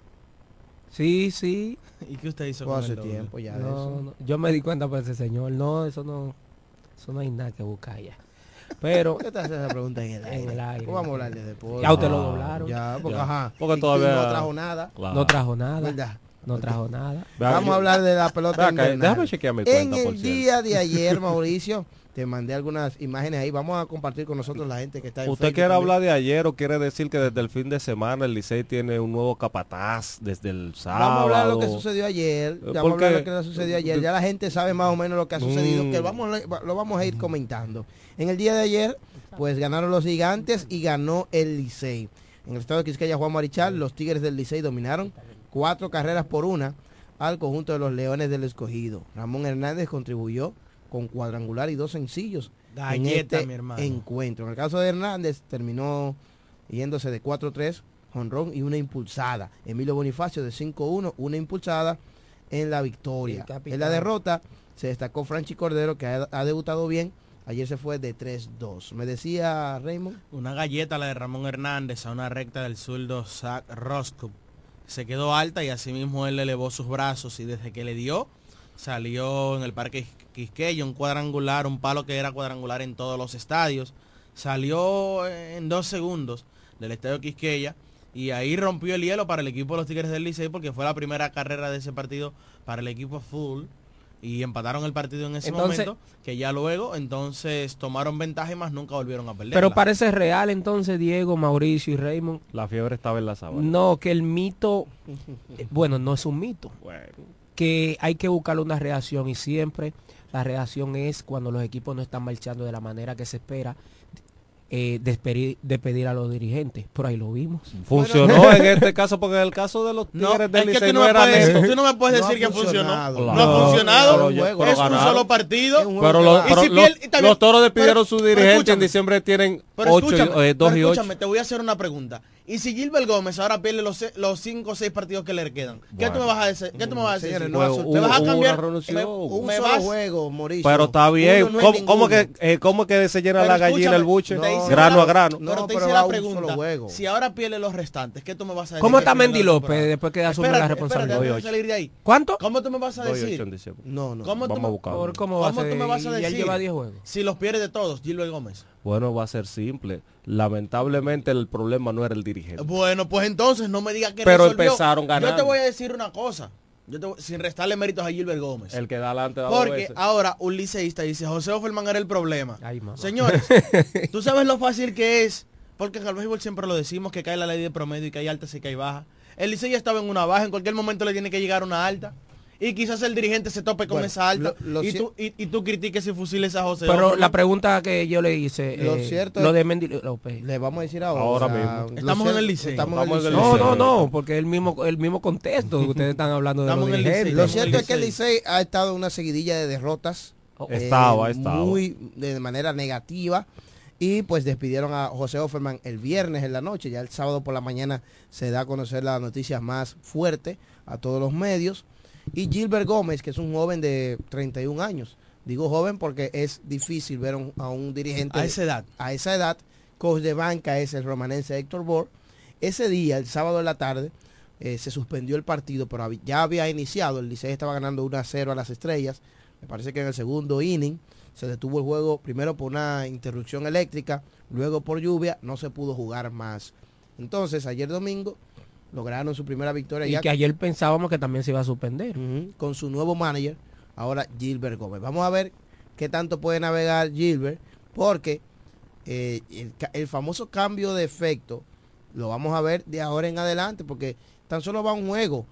Sí, sí. ¿Y qué usted hizo con hace el doble? tiempo ya de No, eso. no, yo me di cuenta por ese señor, no, eso no, eso no hay nada que buscar ya. Pero ¿Por qué te haces esa pregunta en el aire? En el aire. ¿Cómo vamos a hablar de deporte? Ya usted lo doblaron. Ya, porque Ya. ajá. Porque todavía- no trajo nada. Claro. no trajo nada, ¿Verdad? no trajo nada. Vamos a hablar de la pelota acá, déjame chequear mi En cuenta, por el día de ayer, Mauricio, te mandé algunas imágenes ahí. Vamos a compartir con nosotros la gente que está en ¿Usted Facebook quiere también. hablar de ayer o quiere decir que desde el fin de semana el Licey tiene un nuevo capataz desde el sábado? Vamos a hablar de lo que sucedió ayer. Vamos a hablar de lo que sucedió ayer. Ya la gente sabe más o menos lo que ha sucedido, Mm. que vamos, lo vamos a ir comentando. En el día de ayer, pues ganaron los gigantes y ganó el Licey. En el estado de Quisqueya, Juan Marichal, los Tigres del Licey dominaron cuatro carreras por una al conjunto de los Leones del Escogido. Ramón Hernández contribuyó con cuadrangular y dos sencillos en Galleta, este mi hermano. encuentro. En el caso de Hernández, terminó yéndose de 4-3, jonrón y una impulsada. Emilio Bonifacio de 5-1, una impulsada en la victoria. En la derrota se destacó Franchi Cordero, que ha, ha debutado bien. Ayer se fue de 3-2. Me decía Raymond. Una galleta la de Ramón Hernández a una recta del zurdo Zach Roscoe. Se quedó alta y asimismo él elevó sus brazos y desde que le dio salió en el parque Quisqueya un cuadrangular, un palo que era cuadrangular en todos los estadios. Salió en dos segundos del estadio Quisqueya Y ahí rompió el hielo para el equipo de los Tigres del Licey porque fue la primera carrera de ese partido para el equipo full y empataron el partido en ese Entonces- momento que ya luego entonces tomaron ventaja y más nunca volvieron a perder. Pero parece real entonces, Diego, Mauricio y Raymond. La fiebre estaba en la sábana. No, que el mito, eh, bueno, no es un mito. Que hay que buscarle una reacción y siempre la reacción es cuando los equipos no están marchando de la manera que se espera, eh, despedir, despedir a los dirigentes. Por ahí lo vimos. Funcionó en este caso porque en el caso de los No, Tigres del tú no no era puedes- tú no me puedes No decir que funcionó. No ha Claro, funcionado. pero es un ganaron. solo partido. Pero, los, pero si toros despidieron pero- su pero dirigente en diciembre tienen Pero 8 escúchame, 2 pero y 8. escúchame, te voy a hacer una pregunta. ¿Y si Gilbert Gómez ahora pierde los, los cinco o seis partidos que le quedan? ¿Qué tú Bueno. me vas a decir? ¿Qué tú me vas a decir? Señores, ¿Me no vas a cambiar? me- Un me solo vas- juego, Mauricio. Pero está bien. Uno no es ¿Cómo, cómo que, eh, ¿Cómo que se llena Pero la gallina el buche? hice grano una- a grano. No, pero te pero hice la pregunta. juego. Si ahora pierde los restantes, ¿qué tú me vas a decir? ¿Cómo está de Mendy la López después que asume Espérate, la espérate, responsabilidad? déjame salir de ahí. ¿Cuánto? ¿Cómo tú me vas a decir? No, no. ¿Cómo tú Vamos me- a buscarlo. Por ¿Cómo, va a ¿Cómo tú ser? me vas a decir? lleva 10 juegos. Si los pierde todos, Gilbert Gómez. Bueno, va a ser simple. Lamentablemente el problema no era el dirigente. Bueno, pues entonces no me digas que Pero resolvió. empezaron Yo te ganando. voy a decir una cosa. Yo te voy- sin restarle méritos a Gilbert Gómez. El que da adelante da Porque veces. ahora un liceísta dice, José Offerman era el problema. Ay. Señores, tú sabes lo fácil que es, porque en el béisbol siempre lo decimos, que cae la ley de promedio y que hay altas y que hay bajas. El licey ya estaba en una baja, en cualquier momento le tiene que llegar una alta. Y quizás el dirigente se tope con Bueno, esa alta. lo- lo y, tú, y, y tú critiques y fusiles a José Pero la pregunta que yo le hice, Lo eh, cierto lo de Mendy López. Le vamos a decir ahora. Ahora o sea, mismo. Estamos en el liceo. Estamos en Estamos el en el liceo. No, no, no, porque el mismo el mismo contexto que ustedes están hablando de los Estamos en el dirigentes. Licey, Lo cierto es que el Licey. Licey ha estado en una seguidilla de derrotas. Oh, eh, Estaba, ha estado. Muy de manera negativa. Y pues despidieron a José Offerman el viernes en la noche. Ya el sábado por la mañana se da a conocer las noticias más fuertes a todos los medios. Y Gilbert Gómez, que es un joven de 31 años. Digo joven porque es difícil ver a un, a un dirigente A esa edad. a esa edad. Coach de banca es el romanense Héctor Bor. Ese día, el sábado de la tarde, eh, se suspendió el partido, pero ya había iniciado. El Licey estaba ganando 1 a 0 a las estrellas. Me parece que en el segundo inning se detuvo el juego primero por una interrupción eléctrica, luego por lluvia, no se pudo jugar más. Entonces, ayer domingo lograron su primera victoria Y ya que ayer pensábamos que también se iba a suspender. Con su nuevo manager, ahora Gilbert Gómez. Vamos a ver qué tanto puede navegar Gilbert, porque eh, el famoso cambio de efecto lo vamos a ver de ahora en adelante, porque tan solo va un juego.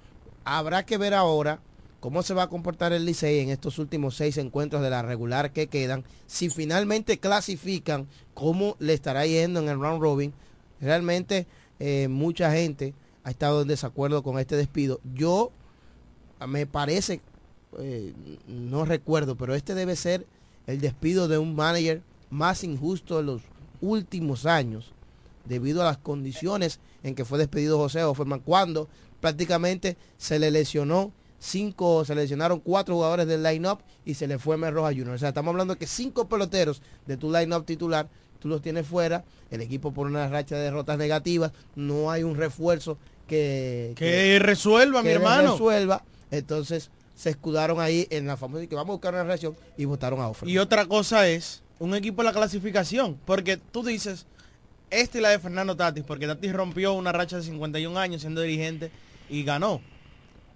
Habrá que ver ahora cómo se va a comportar el Licey en estos últimos seis encuentros de la regular que quedan. Si finalmente clasifican, cómo le estará yendo en el round robin. Realmente eh, mucha gente ha estado en desacuerdo con este despido. Yo me parece, eh, no recuerdo, pero este debe ser el despido de un manager más injusto de los últimos años, debido a las condiciones en que fue despedido José Offerman, cuando prácticamente se le lesionó cinco, se le lesionaron cuatro jugadores del line-up y se le fue Mer Roja Junior. O sea, estamos hablando de que cinco peloteros de tu line-up titular, tú los tienes fuera, el equipo por una racha de derrotas negativas, no hay un refuerzo que, Que resuelva, mi que hermano. resuelva. Entonces se escudaron ahí en la famosa que vamos a buscar una reacción y votaron a Offerman. Y otra cosa es un equipo en la clasificación. Porque tú dices, esta y la de Fernando Tatis, porque Tatis rompió una racha de 51 años siendo dirigente y ganó.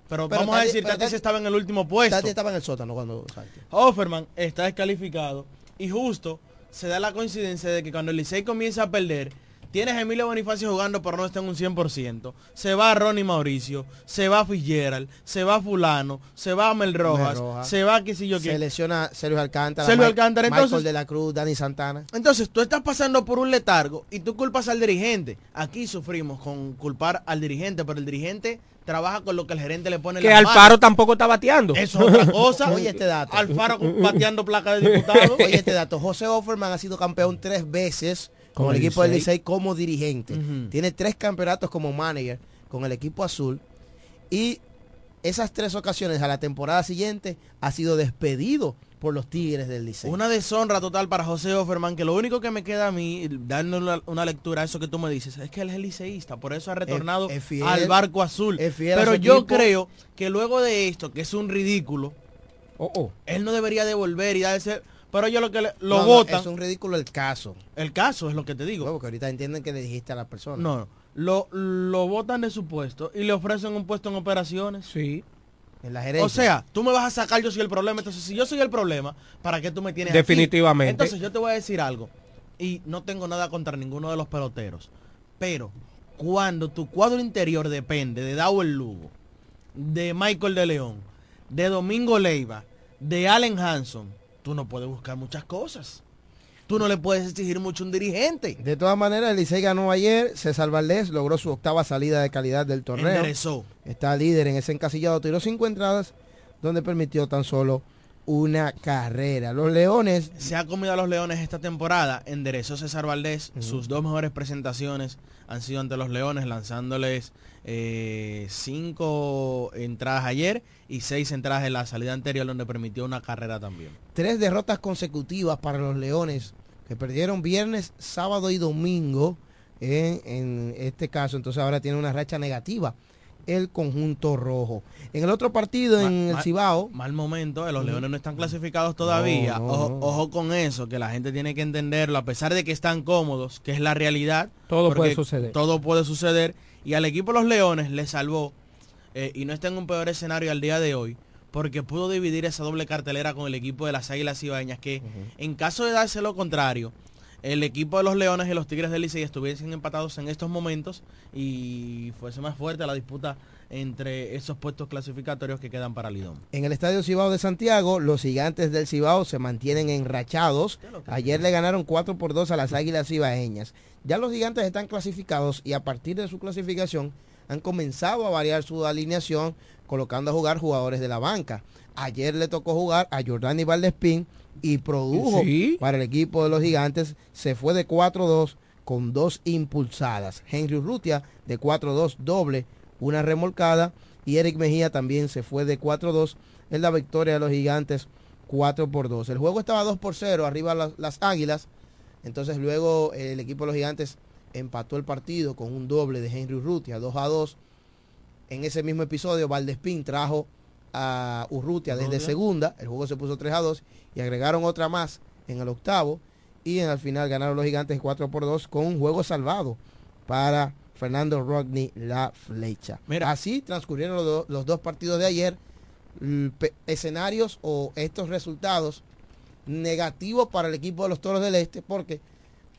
Pero, Pero vamos a Tatis- decir, Tatis Tatis- estaba en el último puesto. Tati estaba en el sótano cuando salte. Offerman está descalificado y justo se da la coincidencia de que cuando el Licey comienza a perder, tienes a Emilio Bonifacio jugando pero no está en un 100%. Se va Ronnie Mauricio, se va Fitzgerald, se va Fulano, se va Mel Rojas, se va que si yo Se qué. lesiona Sergio Alcántara, Sergio Alcántara, Michael entonces- de la Cruz, Dani Santana. Entonces tú estás pasando por un letargo y tú culpas al dirigente. Aquí sufrimos con culpar al dirigente, pero el dirigente trabaja con lo que el gerente le pone en Que Alfaro manos. tampoco está bateando. Eso es otra cosa. Oye este dato. Alfaro bateando placa de diputado. Oye este dato, José Offerman ha sido campeón tres veces con, Con el el equipo del Licey. Como dirigente. Tiene tres campeonatos como manager con el equipo azul y esas tres ocasiones a la temporada siguiente ha sido despedido por los Tigres del Licey. Una deshonra total para José Offerman, que lo único que me queda a mí, dando una, una lectura a eso que tú me dices, es que él es liceísta, por eso ha retornado es fiel, al barco azul. Pero yo equipo. creo que luego de esto, que es un ridículo, Oh, oh. él no debería devolver y darse... Pero yo lo que le- lo No, no, votan, es un ridículo el caso. el caso es lo que te digo. No, porque ahorita entienden que le dijiste a la persona. No, no. lo, lo botan de su puesto y le ofrecen un puesto en operaciones. Sí. En la gerencia. O sea, tú me vas a sacar, yo soy el problema. Entonces, si yo soy el problema, ¿para qué tú me tienes aquí? Definitivamente. Entonces, yo te voy a decir algo. Y no tengo nada contra ninguno de los peloteros. Pero, cuando tu cuadro interior depende de Dawel Lugo, de Michael de León, de Domingo Leiva, de Allen Hanson, tú no puedes buscar muchas cosas. Tú no le puedes exigir mucho a un dirigente. De todas maneras, el Licey ganó ayer. César Valdés logró su octava salida de calidad del torneo. Enderezó. Está líder en ese encasillado. Tiró cinco entradas, donde permitió tan solo una carrera. Los Leones. Se ha comido a los Leones esta temporada. Enderezó César Valdés. Sus dos mejores presentaciones han sido ante los Leones, lanzándoles eh, cinco entradas ayer y seis entradas en la salida anterior, donde permitió una carrera también. Tres derrotas consecutivas para los Leones, que perdieron viernes, sábado y domingo. En, en este caso, entonces ahora tiene una racha negativa el conjunto rojo. En el otro partido, en el mal- Cibao, Mal momento, eh, los Leones no están clasificados todavía. No, no, ojo, no. ojo con eso, que la gente tiene que entenderlo, a pesar de que están cómodos, que es la realidad. Todo puede suceder. Todo puede suceder. Y al equipo de los Leones le salvó, eh, y no está en un peor escenario al día de hoy, porque pudo dividir esa doble cartelera con el equipo de las Águilas Ibaeñas, que en caso de darse lo contrario, el equipo de los Leones y los Tigres del Licey estuviesen empatados en estos momentos y fuese más fuerte la disputa entre esos puestos clasificatorios que quedan para Lidón. en el Estadio Cibao de Santiago, los gigantes del Cibao se mantienen enrachados. Ayer le ganaron 4 por 2 a las Águilas Cibaeñas. Ya los gigantes están clasificados y a partir de su clasificación han comenzado a variar su alineación colocando a jugar jugadores de la banca. Ayer le tocó jugar a Jordani Valdespín y produjo Sí. para el equipo de los gigantes. Se fue de 4-2 con dos impulsadas. Henry Urrutia de 4-2 doble, una remolcada. Y Eric Mejía también se fue de 4-2 en la victoria de los gigantes 4 por 2. El juego estaba 2 por 0, arriba las, las águilas. Entonces luego el equipo de los gigantes empató el partido con un doble de Henry Urrutia, 2 a 2. En ese mismo episodio, Valdespín trajo a Urrutia desde segunda. El juego se puso 3 a 2 y agregaron otra más en el octavo. Y en el final ganaron los gigantes 4 por 2 con un juego salvado para Fernando Rodney La Flecha. Mira. Así transcurrieron los, do- los dos partidos de ayer. Escenarios o estos resultados negativos para el equipo de los Toros del Este porque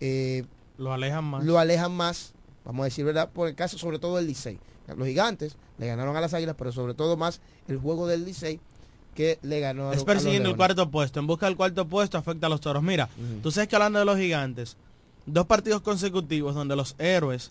eh, Lo alejan más. lo alejan más, vamos a decir verdad, por el caso sobre todo del Licey. Los gigantes le ganaron a las águilas, pero sobre todo más el juego del Licey que le ganó a, Es persiguiendo el cuarto puesto. En busca del cuarto puesto afecta a los toros. Mira, tú sabes que hablando de los gigantes, dos partidos consecutivos donde los héroes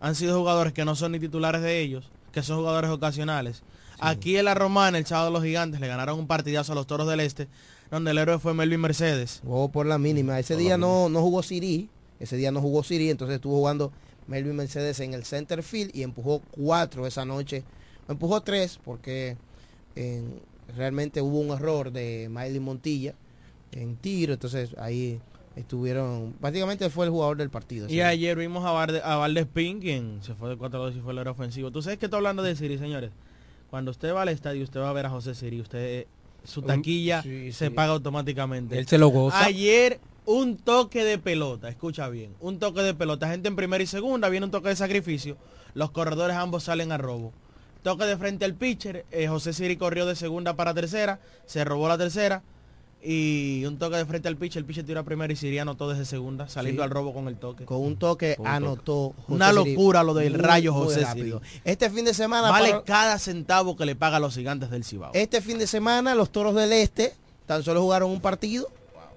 han sido jugadores que no son ni titulares de ellos, que son jugadores ocasionales. Aquí en la Romana, el sábado de los gigantes, le ganaron un partidazo a los toros del este, donde el héroe fue Melvin Mercedes. Jugó por la mínima. Ese Por día no, no jugó Siri, ese día no jugó Siri, entonces estuvo jugando Melvin Mercedes en el center field y empujó cuatro esa noche. Empujó tres porque en- realmente hubo un error de Miley Montilla en tiro, entonces ahí estuvieron, prácticamente fue el jugador del partido. Y ayer vimos a, Valde, a Valdespín, quien se fue de 4-2 y fue el héroe ofensivo. Tú sabes que estoy hablando de Siri, señores. Cuando usted va al estadio, usted va a ver a José Siri. Usted, su Un- taquilla sí, se sí. paga automáticamente. Él se lo goza. Ayer un toque de pelota, escucha bien, un toque de pelota, gente en primera y segunda, viene un toque de sacrificio, los corredores ambos salen a robo. Toque de frente al pitcher, eh, José Siri corrió de segunda para tercera, se robó la tercera y un toque de frente al pitcher, el pitcher tiró a primera y Siri anotó desde segunda, saliendo Sí. al robo con el toque. Con un toque Con un anotó. José Una locura lo del muy, rayo José. Siri. Este fin de semana Vale para- cada centavo que le paga a los gigantes del Cibao. Este fin de semana los Toros del Este tan solo jugaron un partido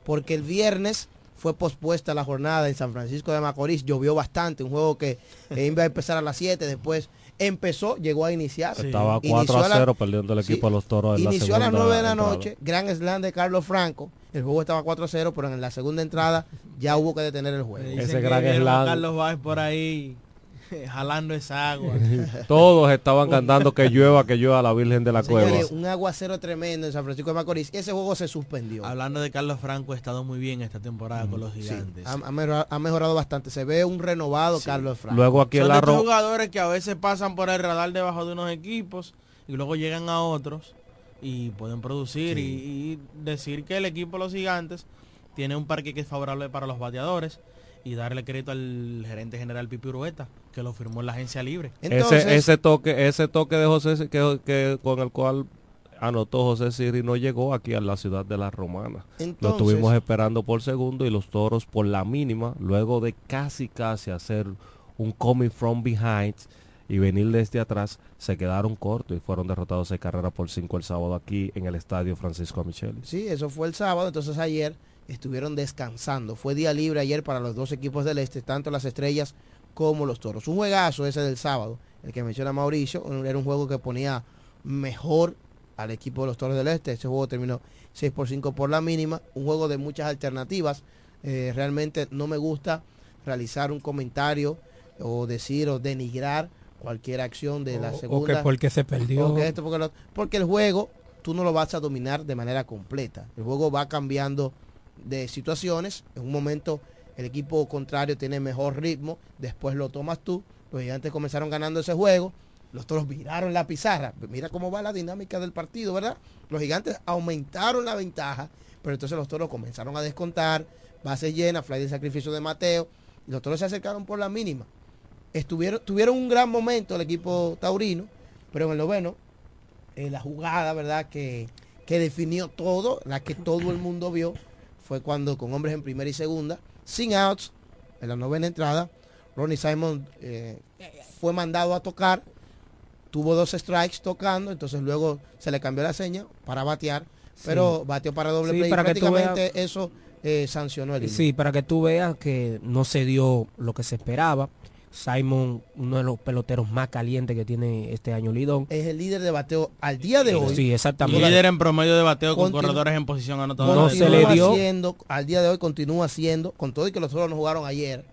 porque el viernes fue pospuesta la jornada en San Francisco de Macorís. Llovió bastante, un juego que eh, iba a empezar a las 7, después empezó, llegó a iniciar. Estaba Inició 4 a la- 0 perdiendo el equipo de los toros en la Inició a las segunda 9 de la entrada. noche, gran slam de Carlos Franco. El juego estaba 4 a 0, pero en la segunda entrada ya hubo que detener el juego. Ese gran a slam. Carlos Báez por ahí jalando esa agua. Todos estaban cantando que llueva, que llueva la Virgen de la Cueva. Un aguacero tremendo en San Francisco de Macorís. Ese juego se suspendió. Hablando de Carlos Franco, ha estado muy bien esta temporada con los Sí, gigantes. ha, ha mejorado, ha mejorado bastante. Se ve un renovado Carlos Franco. Luego aquí Son el estos jugadores que a veces pasan por el radar debajo de unos equipos y luego llegan a otros y pueden producir y, y decir que el equipo de los gigantes tiene un parque que es favorable para los bateadores y darle crédito al gerente general Pipi Urueta, que lo firmó en la agencia libre. ese, ese toque, ese toque de José que, que con el cual anotó José Siri no llegó aquí a la ciudad de la Romana. lo estuvimos esperando por segundo y los toros por la mínima, luego de casi casi hacer un coming from behind y venir desde atrás, se quedaron cortos y fueron derrotados de carrera por cinco el sábado aquí en el estadio Francisco Micheli. Sí, eso fue el sábado, entonces ayer estuvieron descansando. Fue día libre ayer para los dos equipos del este, tanto las estrellas como los toros. Un juegazo ese del sábado, el que menciona Mauricio, era un juego que ponía mejor al equipo de los toros del este. Ese juego terminó 6 por 5 por la mínima, un juego de muchas alternativas. Eh, realmente no me gusta realizar un comentario o decir o denigrar cualquier acción de la O- o segunda. que porque se perdió. o que esto, porque, lo- porque el juego tú no lo vas a dominar de manera completa. El juego va cambiando de situaciones. En un momento el equipo contrario tiene mejor ritmo, después lo tomas tú. Los gigantes comenzaron ganando ese juego. Los toros viraron la pizarra. Mira cómo va la dinámica del partido, ¿verdad? Los gigantes aumentaron la ventaja, pero entonces los toros comenzaron a descontar. Base llena, fly de sacrificio de Mateo. Y los toros se acercaron por la mínima. Estuvieron, tuvieron un gran momento el equipo taurino, pero en el noveno, eh, la jugada, ¿verdad? Que, que definió todo, la que todo el mundo vio, fue cuando con hombres en primera y segunda, sin outs, en la novena entrada, Ronnie Simon eh, fue mandado a tocar, tuvo dos strikes tocando, entonces luego se le cambió la seña para batear, pero Sí. bateó para doble Sí, play. para que tú prácticamente eso eh, sancionó el inning. Sí, para que tú veas que no se dio lo que se esperaba. Simon, uno de los peloteros más calientes que tiene este año Lidón. Es el líder de bateo al día de hoy. Sí, exactamente. Líder en promedio de bateo con corredores en posición anotadora. No se le dio. Siendo, al día de hoy continúa siendo, con todo y que los toros no jugaron ayer,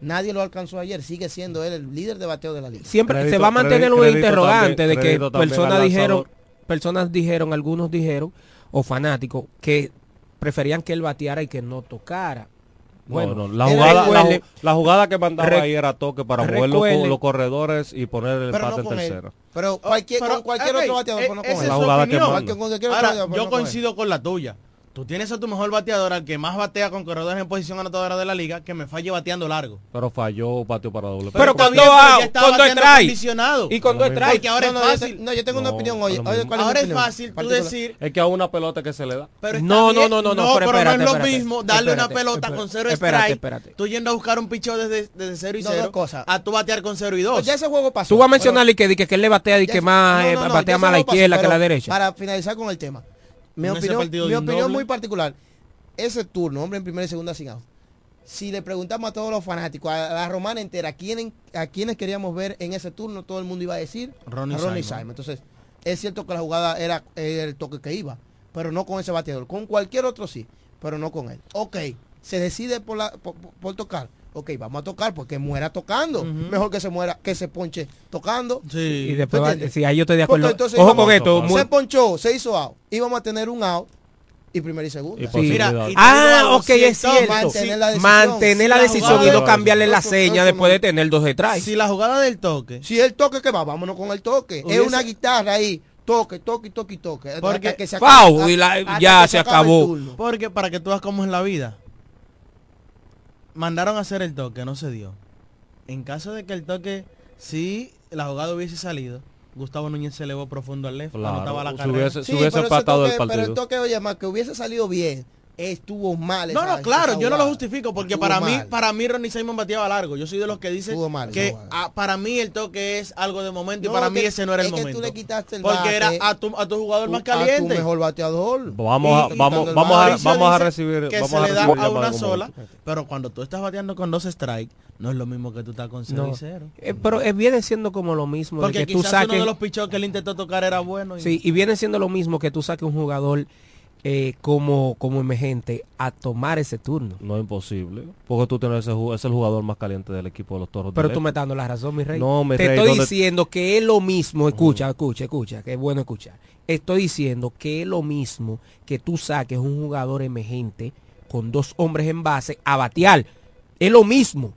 nadie lo alcanzó ayer, sigue siendo él el líder de bateo de la liga. Siempre Crédito- se va a mantener crédito un también- interrogante de que personas dijeron, personas dijeron, algunos dijeron, o fanáticos, que preferían que él bateara y que no tocara. Bueno, No, no, la, jugada, la, la jugada que mandaba Re- ahí era toque para mover los, los corredores y poner el empate no en él. tercera. Pero cualquier, Pero, con cualquier ok, otro bateador, eh, no con esa él. es La su jugada que opinión. manda. Ahora, yo coincido con la tuya. Tú tienes a tu mejor bateador, al que más batea con corredores en posición anotadora de la liga, que me falle bateando largo. Pero falló, patio para doble. Pero está cuando bien, pero bateando strike. condicionado. Y cuando Lo mismo. strike. Porque ahora no, es yo fácil. no, yo tengo una opinión hoy. lo Oye, mismo. ¿cuál es tu Ahora es fácil tú decir, Es que a una pelota que se le da. pero No, no, bien. no, no, no, pero pero espérate, no es lo espérate. mismo darle una Espérate, pelota con espérate, cero espérate, strike, espérate. tú yendo a buscar un picheo desde, desde cero y No, cero, dos cosas. a tú batear con cero y dos. Pues ya ese juego pasó. Tú vas a pero- mencionar y que, di que, él le batea y que más eh, batea más a la izquierda que a la derecha. Para finalizar con el tema. Mi opinión, mi opinión muy particular. Ese turno, hombre en primera y segunda sin out. Si le preguntamos a todos los fanáticos, a la romana entera, ¿a quiénes, a quiénes queríamos ver en ese turno, todo el mundo iba a decir Ronnie a Ronnie Simon. Simon. Entonces, es cierto que la jugada era, el toque que iba, pero no con ese bateador. Con cualquier otro sí, pero no con él. Ok, se decide por, la, por tocar. Ok, vamos a tocar porque muera tocando. Mejor que se muera, que se ponche tocando. Sí. Y después, si ahí yo estoy de Porque acuerdo. entonces Ojo con esto. muy- Se ponchó, se hizo out. Íbamos a tener un out y primera y segunda. Y Sí. Mira, y- Ah, algo, ok, si es cierto. mantener la decisión. Mantener la Si la decisión y no cambiarle la seña después de tener dos detrás. Si la jugada del toque, Si el toque que va, vámonos con el toque. Es una guitarra ahí. Toque, toque, toque, toque. Porque- Hasta que se Pau, acabe- y la- hasta ya se acabó. porque para que tú veas cómo es la vida, mandaron a hacer el toque, no se dio. En caso de que el toque, si la jugada hubiese salido, Gustavo Núñez se elevó profundo al left, Claro, anotaba la carrera. hubiese- Sí, hubiese pero ese empatado el toque- Pero partido. el toque, oye, más que hubiese salido bien, estuvo mal. No, no, claro, yo no lo justifico porque Estuvo para mí, mal. para mí Ronnie Simon bateaba largo. Yo soy de los que dicen mal que para mí el toque es algo de momento No, y para mí que- ese no era el es que tú momento. le quitaste el porque bate era a tu, a tu jugador Tú- más A tu caliente. mejor bateador. Vamos a, vamos, vamos a, vamos a recibir. que vamos se a le da a una sola, pero cuando tú estás bateando con dos strikes, no es lo mismo que tú estás con 0 No. y 0. Eh, pero eh, viene siendo como lo mismo de Porque que tú quizás uno saques de los pichos que él intentó tocar era bueno. Y sí y viene siendo lo mismo que tú saques un jugador eh, como como emergente a tomar ese turno No es imposible. Porque tú tienes ese es el jugador más caliente del equipo de los toros. pero tú me Este. estás dando la razón mi rey No, mi te rey, estoy ¿dónde- diciendo que es lo mismo escucha escucha escucha que es bueno escuchar estoy diciendo que es lo mismo que tú saques un jugador emergente con dos hombres en base a batear es lo mismo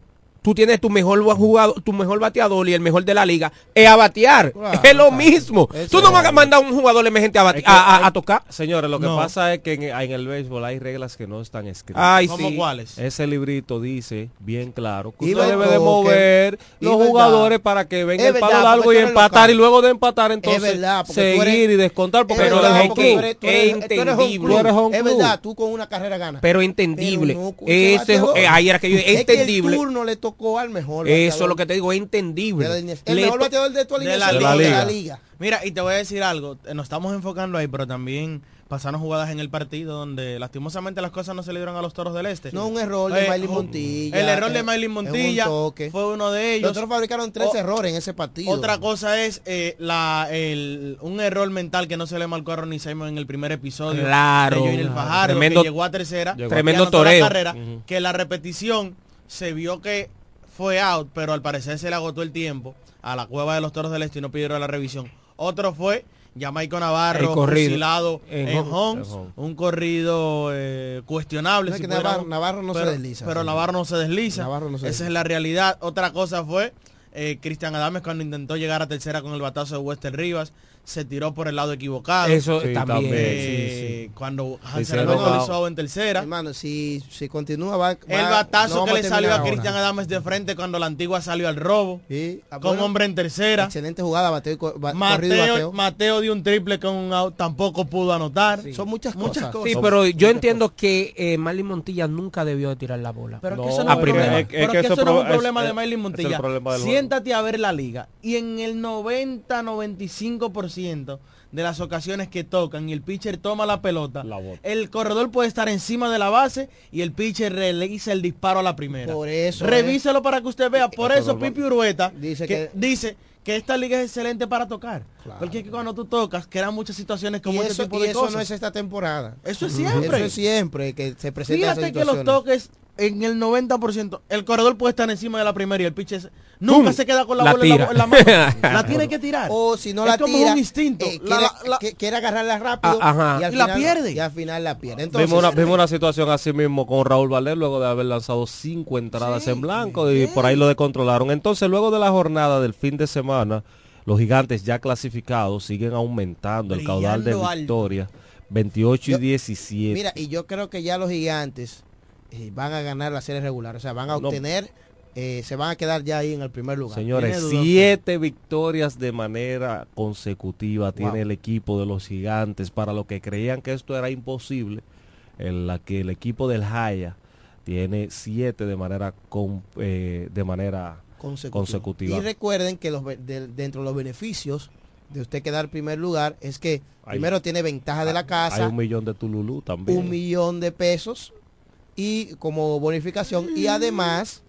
tú tienes tu mejor jugador, tu mejor bateador y el mejor de la liga, es a batear. Claro, es lo claro. mismo. Eso Tú no vas a mandar a un jugador emergente a, bate- Es que a, a- hay- a tocar. Señores, lo que No. pasa es que en, en el béisbol hay reglas que no están escritas. Ay, ¿Cómo sí. cuáles? Ese librito dice bien claro que Y usted verdad, debe de mover los verdad. jugadores para que venga Es el palo verdad, largo y empatar y luego de empatar entonces verdad, seguir eres- y descontar porque Es tú verdad, porque tú eres- tú eres- entendible. Tú Es verdad, tú con una carrera ganas. Pero entendible. Pero no, ese eh, ahí era que yo, entendible. el turno le tocó al mejor. Eso es lo que te digo, es entendible. El mejor bateador de tu de la, alineación liga. de la liga. Mira, y te voy a decir algo, eh, nos estamos enfocando ahí, pero también pasaron jugadas en el partido donde lastimosamente las cosas no se le dieron a los toros del este. No, un error de Eh, Miley un- Montilla. El error de eh, Miley un Montilla toque. fue uno de ellos. Los otros fabricaron tres O- errores en ese partido. Otra cosa es eh, la, el, un error mental que no se le marcó a Ronnie Simon en el primer episodio. Claro. De Johnny Fajardo, Tremendo- que llegó a tercera. Llegó. Tremendo toreo. carrera. Que la repetición se vio que fue out, pero al parecer se le agotó el tiempo a la cueva de los toros del este y no pidieron la revisión. Otro fue Jamaico Navarro, fusilado En en. Holmes, un corrido eh, cuestionable. No, es si que Navarro- Navarro no se pero- desliza, Pero sí. Navarro no se desliza. Navarro no se Esa desliza. es la realidad. Otra cosa fue eh, Cristian Adames cuando intentó llegar a tercera con el batazo de Wester Rivas. Se tiró por el lado equivocado. Eso Sí, también. también. Eh, Cuando Alonso notaba. lo hizo en tercera. Hermano, si, si continúa va, El batazo no que le salió a Cristian. Adames de frente cuando la antigua salió al robo. Sí, ah, Con bueno, hombre en tercera. Excelente jugada, co- ba- Mateo, bateo. Mateo dio un triple con un out, tampoco pudo anotar. Son muchas Muchas cosas. cosas. Sí, pero yo entiendo que eh, Marlin Montilla nunca debió de tirar la bola. Pero es que No, eso no a es un primera. problema, Es pero es que es que eso eso no es un es- problema de el Montilla. Siéntate a ver la liga y en el 90-95% de las ocasiones que tocan y el pitcher toma la pelota, La el corredor puede estar encima de la base y el pitcher realiza el disparo a la primera. Por eso, Revíselo para que usted vea. Por el eso Pipi Urueta Dice que, que- dice que esta liga es excelente para tocar. Claro. Porque es que cuando tú tocas, crean muchas situaciones como este eso, tipo y de eso cosas. no es esta temporada. Eso es siempre. Eso es siempre que se presentan esas Fíjate que los situaciones. toques en el 90%, el corredor puede estar encima de la primera y el pitcher nunca se queda con la, La bola en la, tira. en la mano. la tiene que tirar. O si no Es la como tira, un instinto. eh, quiere, la- la- que- quiere agarrarla rápido Ah, ajá. y, al Y la final- pierde. Y al final la pierde. Entonces, Vimos una, vimos una situación así mismo con Raúl Valdés luego de haber lanzado cinco entradas Sí, en blanco y por ahí lo descontrolaron. Entonces luego de la jornada del fin de semana, los gigantes ya clasificados siguen aumentando el caudal de victoria. 28 y Yo- 17. Mira, y yo creo que ya los gigantes eh, van a ganar la serie regular. O sea, van a obtener, eh, se van a quedar ya ahí en el primer lugar. Señores, siete victorias de manera consecutiva tiene el equipo de los gigantes para los que creían que esto era imposible, en la que el equipo del Jaya tiene siete de manera con- eh, de manera consecutiva. consecutiva. Y recuerden que los, de- dentro de los beneficios de usted quedar primer lugar es que Hay- primero tiene ventaja de la Hay casa, un millón de Tululú también. un millón de pesos y como bonificación y además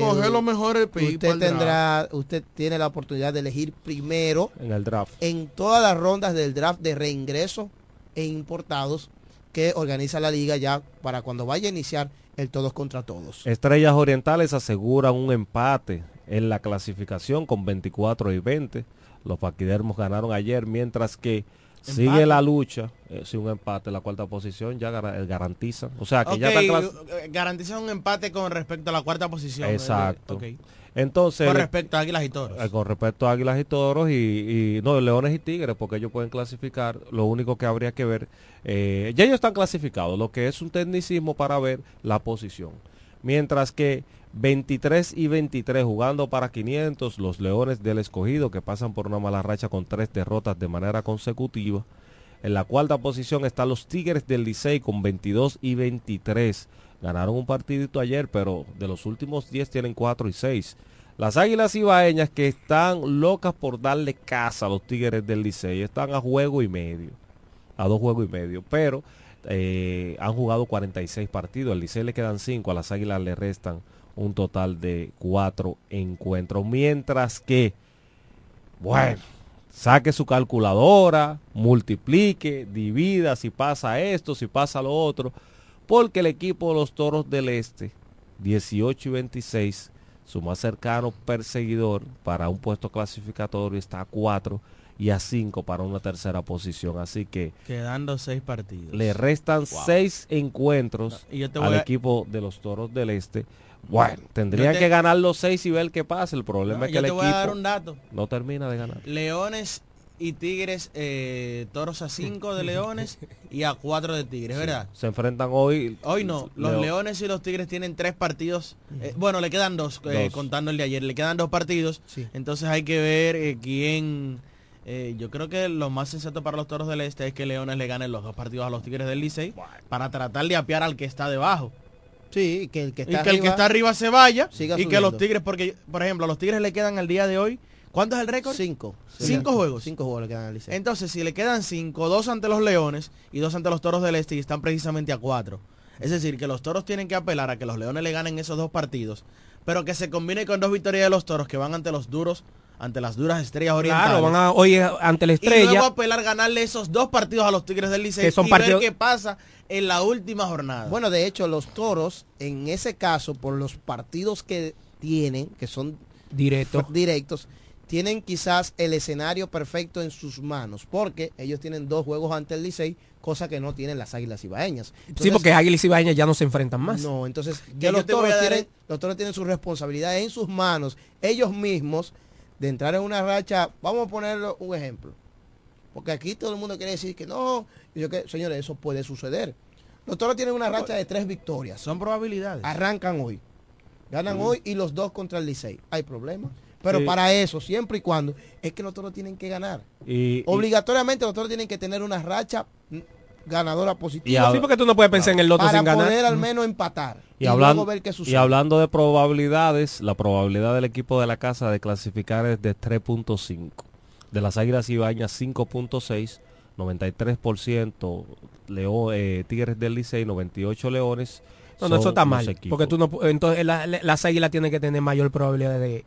Coge los mejores picos usted draft. tendrá usted tiene la oportunidad de elegir primero en el draft. en todas las rondas del draft de reingreso e importados que organiza la liga ya para cuando vaya a iniciar el todos contra todos. Estrellas Orientales aseguran un empate en la clasificación con 24 y 20. Los paquidermos ganaron ayer, mientras que sigue Empate. la lucha. Eh, sí, un empate en la cuarta posición ya gar- eh, garantizan. O sea, que ya está clas- eh, garantiza un empate con respecto a la cuarta posición. Exacto. Entonces, Con respecto a Águilas y Toros. eh, con respecto a Águilas y Toros y, y- no, Leones y Tigres, porque ellos pueden clasificar. Lo único que habría que ver, eh, ya ellos están clasificados, lo que es un tecnicismo para ver la posición. Mientras que 23 y 23 jugando para 500, los Leones del Escogido que pasan por una mala racha con tres derrotas de manera consecutiva. En la cuarta posición están los Tigres del Licey con 22 y 23. Ganaron un partidito ayer, pero de los últimos 10 tienen 4 y 6. Las Águilas Ibaeñas que están locas por darle casa a los Tigres del Licey están a juego y medio. A dos juegos y medio. Pero eh, han jugado 46 partidos. Al Licey le quedan 5. A las Águilas le restan un total de 4 encuentros. Mientras que, bueno, saque su calculadora, multiplique, divida si pasa esto, si pasa lo otro. Porque el equipo de los Toros del Este, 18 y 26, su más cercano perseguidor para un puesto clasificatorio está a 4 y a 5 para una tercera posición. Así que Quedando seis partidos. le restan Wow. 6 encuentros Y yo te al a- equipo de los Toros del Este. Bueno, tendrían te- que ganar los seis y ver qué pasa. El problema No, es que yo el te equipo voy a dar un dato. no termina de ganar. Leones y Tigres, eh, toros a 5 de Leones y a 4 de Tigres, ¿verdad? Se enfrentan hoy. Hoy no, los Leo- Leones y los Tigres tienen tres partidos. eh, bueno, le quedan dos, eh, Dos. contando el de ayer. Le quedan dos partidos. Entonces hay que ver eh, quién... yo creo que lo más sensato para los Toros del Este es que Leones le ganen los dos partidos a los Tigres del Licey para tratar de apiar al que está debajo. Sí, que el que Y está que el que arriba está arriba se vaya siga y que los Tigres, porque por ejemplo, a los Tigres le quedan al día de hoy, ¿cuánto es el récord? Cinco. Cinco juegos. Cinco juegos le quedan al Licey. Entonces, si le quedan cinco, dos ante los Leones y dos ante los Toros del Este y están precisamente a cuatro. Es decir, que los Toros tienen que apelar a que los Leones le ganen esos dos partidos, pero que se combine con dos victorias de los Toros que van ante los duros, ante las duras estrellas orientales. Claro, van a, hoy eh, ante la Y luego estrella. apelar ganarle esos dos partidos a los Tigres del Licey Que son y partidos- ver qué pasa en la última jornada. Bueno, de hecho, los toros, en ese caso, por los partidos que tienen, que son Directo. directos, tienen quizás el escenario perfecto en sus manos, porque ellos tienen dos juegos ante el Licey, cosa que no tienen las Águilas Ibaeñas. sí, Entonces, porque Águilas y Bañas ya no se enfrentan más. No, entonces yo los toros, tienen, los toros tienen su responsabilidad en sus manos, ellos mismos, de entrar en una racha, vamos a ponerlo un ejemplo. Porque aquí todo el mundo quiere decir que no, y yo que, señores, eso puede suceder. Los toros tienen una racha de tres victorias. Son probabilidades. Arrancan hoy. Ganan hoy y los dos contra el Licey. Hay problema. Pero Sí. para eso, siempre y cuando, es que los toros tienen que ganar. Y, y- Obligatoriamente los toros tienen que tener una racha mm, ganadora positiva. Sí, porque tú no puedes pensar en el loto para sin ganar. poder al menos empatar. Y, Y, hablando, luego ver qué y hablando de probabilidades, la probabilidad del equipo de la casa de clasificar es de 3.5. De las Águilas Ibañas 5.6, 93% Leo, eh, Tigres del Licey, 98 Leones. No, no, eso está mal. equipos. Porque tú no, entonces la- la- las águilas tienen que tener mayor probabilidad de,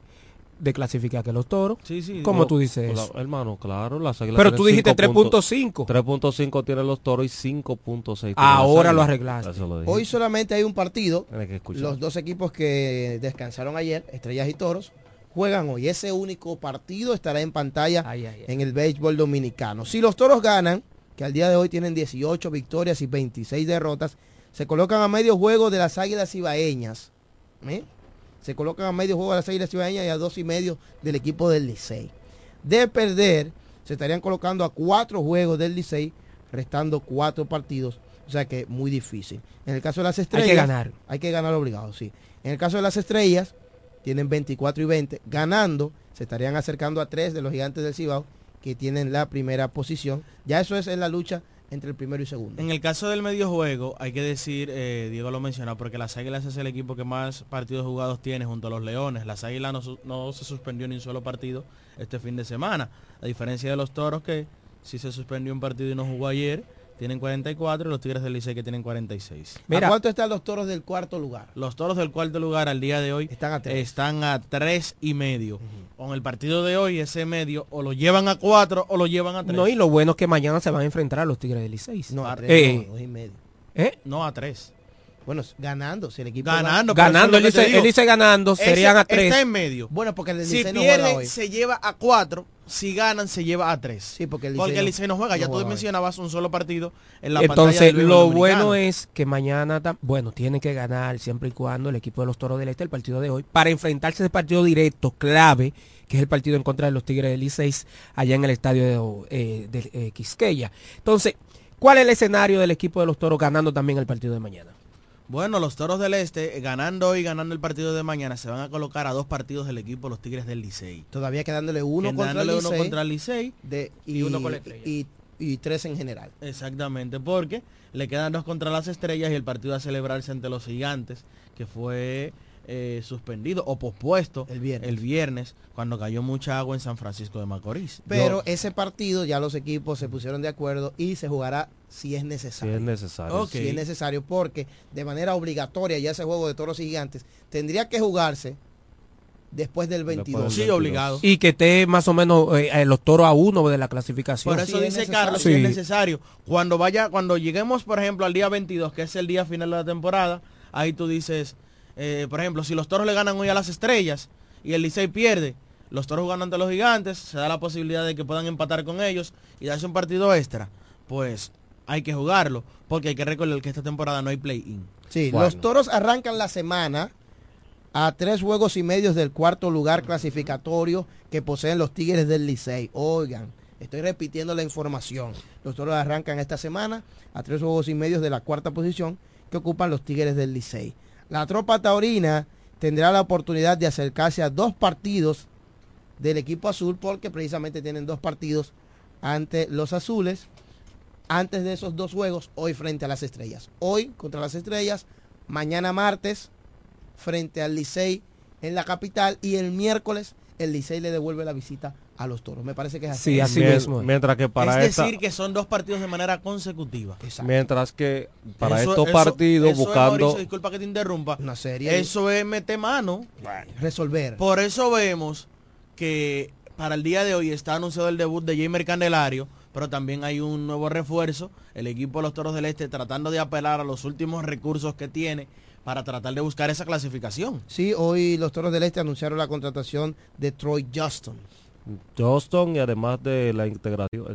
de clasificar que los toros. Sí, sí. Como No, tú dices la- eso. hermano, claro, las Águilas Pero tú dijiste 5.5. 3.5. 3.5 tienen los toros y 5.6 tienen Ahora lo arreglaste. Lo. Hoy solamente hay un partido. Los dos equipos que descansaron ayer, Estrellas y Toros, juegan hoy. Ese único partido estará en pantalla Ay, ay, ay. en el béisbol dominicano. Si los Toros ganan, que al día de hoy tienen 18 victorias y 26 derrotas, se colocan a medio juego de las Águilas Ibaeñas. ¿eh? Se colocan a medio juego de las Águilas Ibaeñas y a dos y medio del equipo del Licey. De perder, se estarían colocando a cuatro juegos del Licey, restando cuatro partidos. O sea que muy difícil. En el caso de las estrellas. ganar. Hay que ganar obligado, sí. En el caso de las estrellas, tienen 24 y 20. Ganando, se estarían acercando a tres de los gigantes del Cibao, que tienen la primera posición. Ya eso es en la lucha entre el primero y segundo. En el caso del medio juego, hay que decir, eh, Diego lo menciona, porque las Águilas es el equipo que más partidos jugados tiene junto a los Leones. Las Águilas no, no se suspendió ni un solo partido este fin de semana. A diferencia de los Toros que sí se suspendió un partido y no jugó ayer, tienen 44 y los Tigres del Licey que tienen 46. ¿A cuánto están los toros del cuarto lugar? Los Toros del cuarto lugar al día de hoy Están a tres. están a tres y medio. Con el partido de hoy, ese medio o lo llevan a cuatro o lo llevan a tres. No, y lo bueno es que mañana se van a enfrentar a los Tigres del Licey. No, a tres, Eh, no, dos y medio. ¿eh? No, a tres. Bueno, ganando, si el equipo Ganando, va- Ganando, dice, digo. él dice ganando, Ese serían a tres. Está en medio. Bueno, porque el Si Licey no juega pierde, hoy. se lleva a cuatro. Si ganan, se lleva a tres. Sí, porque el Porque el Licey Licey no juega. Ya no tú juega hoy. mencionabas un solo partido en la pantalla Entonces, del béisbol lo bueno es que mañana, bueno, tiene que ganar siempre y cuando el equipo de los Toros del Este, el partido de hoy, para enfrentarse al partido directo, clave, que es el partido en contra de los Tigres del Licey, allá en el estadio de, eh, de, eh, Quisqueya. Entonces, ¿cuál es el escenario del equipo de los Toros ganando también el partido de mañana? Bueno, los Toros del Este, eh, ganando hoy, ganando el partido de mañana, se van a colocar a dos partidos del equipo los Tigres del Licey. Todavía quedándole uno contra el Quedándole uno contra el Licey. de- y, Y uno con la estrella. y- y tres en general. Exactamente, porque le quedan dos contra las estrellas y el partido a celebrarse ante los gigantes, que fue eh, suspendido o pospuesto El viernes. el viernes, cuando cayó mucha agua en San Francisco de Macorís. Pero Yo- ese partido ya los equipos se pusieron de acuerdo y se jugará si es Si necesario. es necesario. Si es necesario, porque de manera obligatoria ya ese juego de toros y gigantes tendría que jugarse después del Después 22. del sí, 22. obligado. Y que esté más o menos eh, eh, los Toros a uno de la clasificación. Por eso Sí, dice. Carlos, si es necesario. Cuando vaya, cuando lleguemos, por ejemplo, al día 22, que es el día final de la temporada, ahí tú dices, eh, por ejemplo, si los toros le ganan hoy a las estrellas y el Licey pierde, los toros jugan ante los gigantes, se da la posibilidad de que puedan empatar con ellos y darse un partido extra, pues hay que jugarlo, porque hay que recordar que esta temporada no hay play-in. Sí, Bueno. los toros arrancan la semana a tres juegos y medios del cuarto lugar clasificatorio que poseen los Tigres del Licey. Oigan, estoy repitiendo la información. Los toros arrancan esta semana a tres juegos y medios de la cuarta posición que ocupan los Tigres del Licey. La tropa taurina tendrá la oportunidad de acercarse a dos partidos del equipo azul porque precisamente tienen dos partidos ante los azules antes de esos dos juegos hoy frente a las estrellas. Hoy contra las estrellas, mañana martes frente al Licey en la capital y el miércoles el Licey le devuelve la visita a los toros. Me parece que es así. Sí, así Mien- mismo. Mientras que para es esta- decir, que son dos partidos de manera consecutiva. mientras que para Eso- estos eso- partidos eso es, buscando Mauricio, disculpa que te interrumpa. Una serie. Eso es meter mano. Resolver. Por eso vemos que para el día de hoy está anunciado el debut de Jamer Candelario, pero también hay un nuevo refuerzo, el equipo de los Toros del Este tratando de apelar a los últimos recursos que tiene para tratar de buscar esa clasificación. Sí, hoy los toros del Este anunciaron la contratación de Troy Justin. Johnston y además de la integración en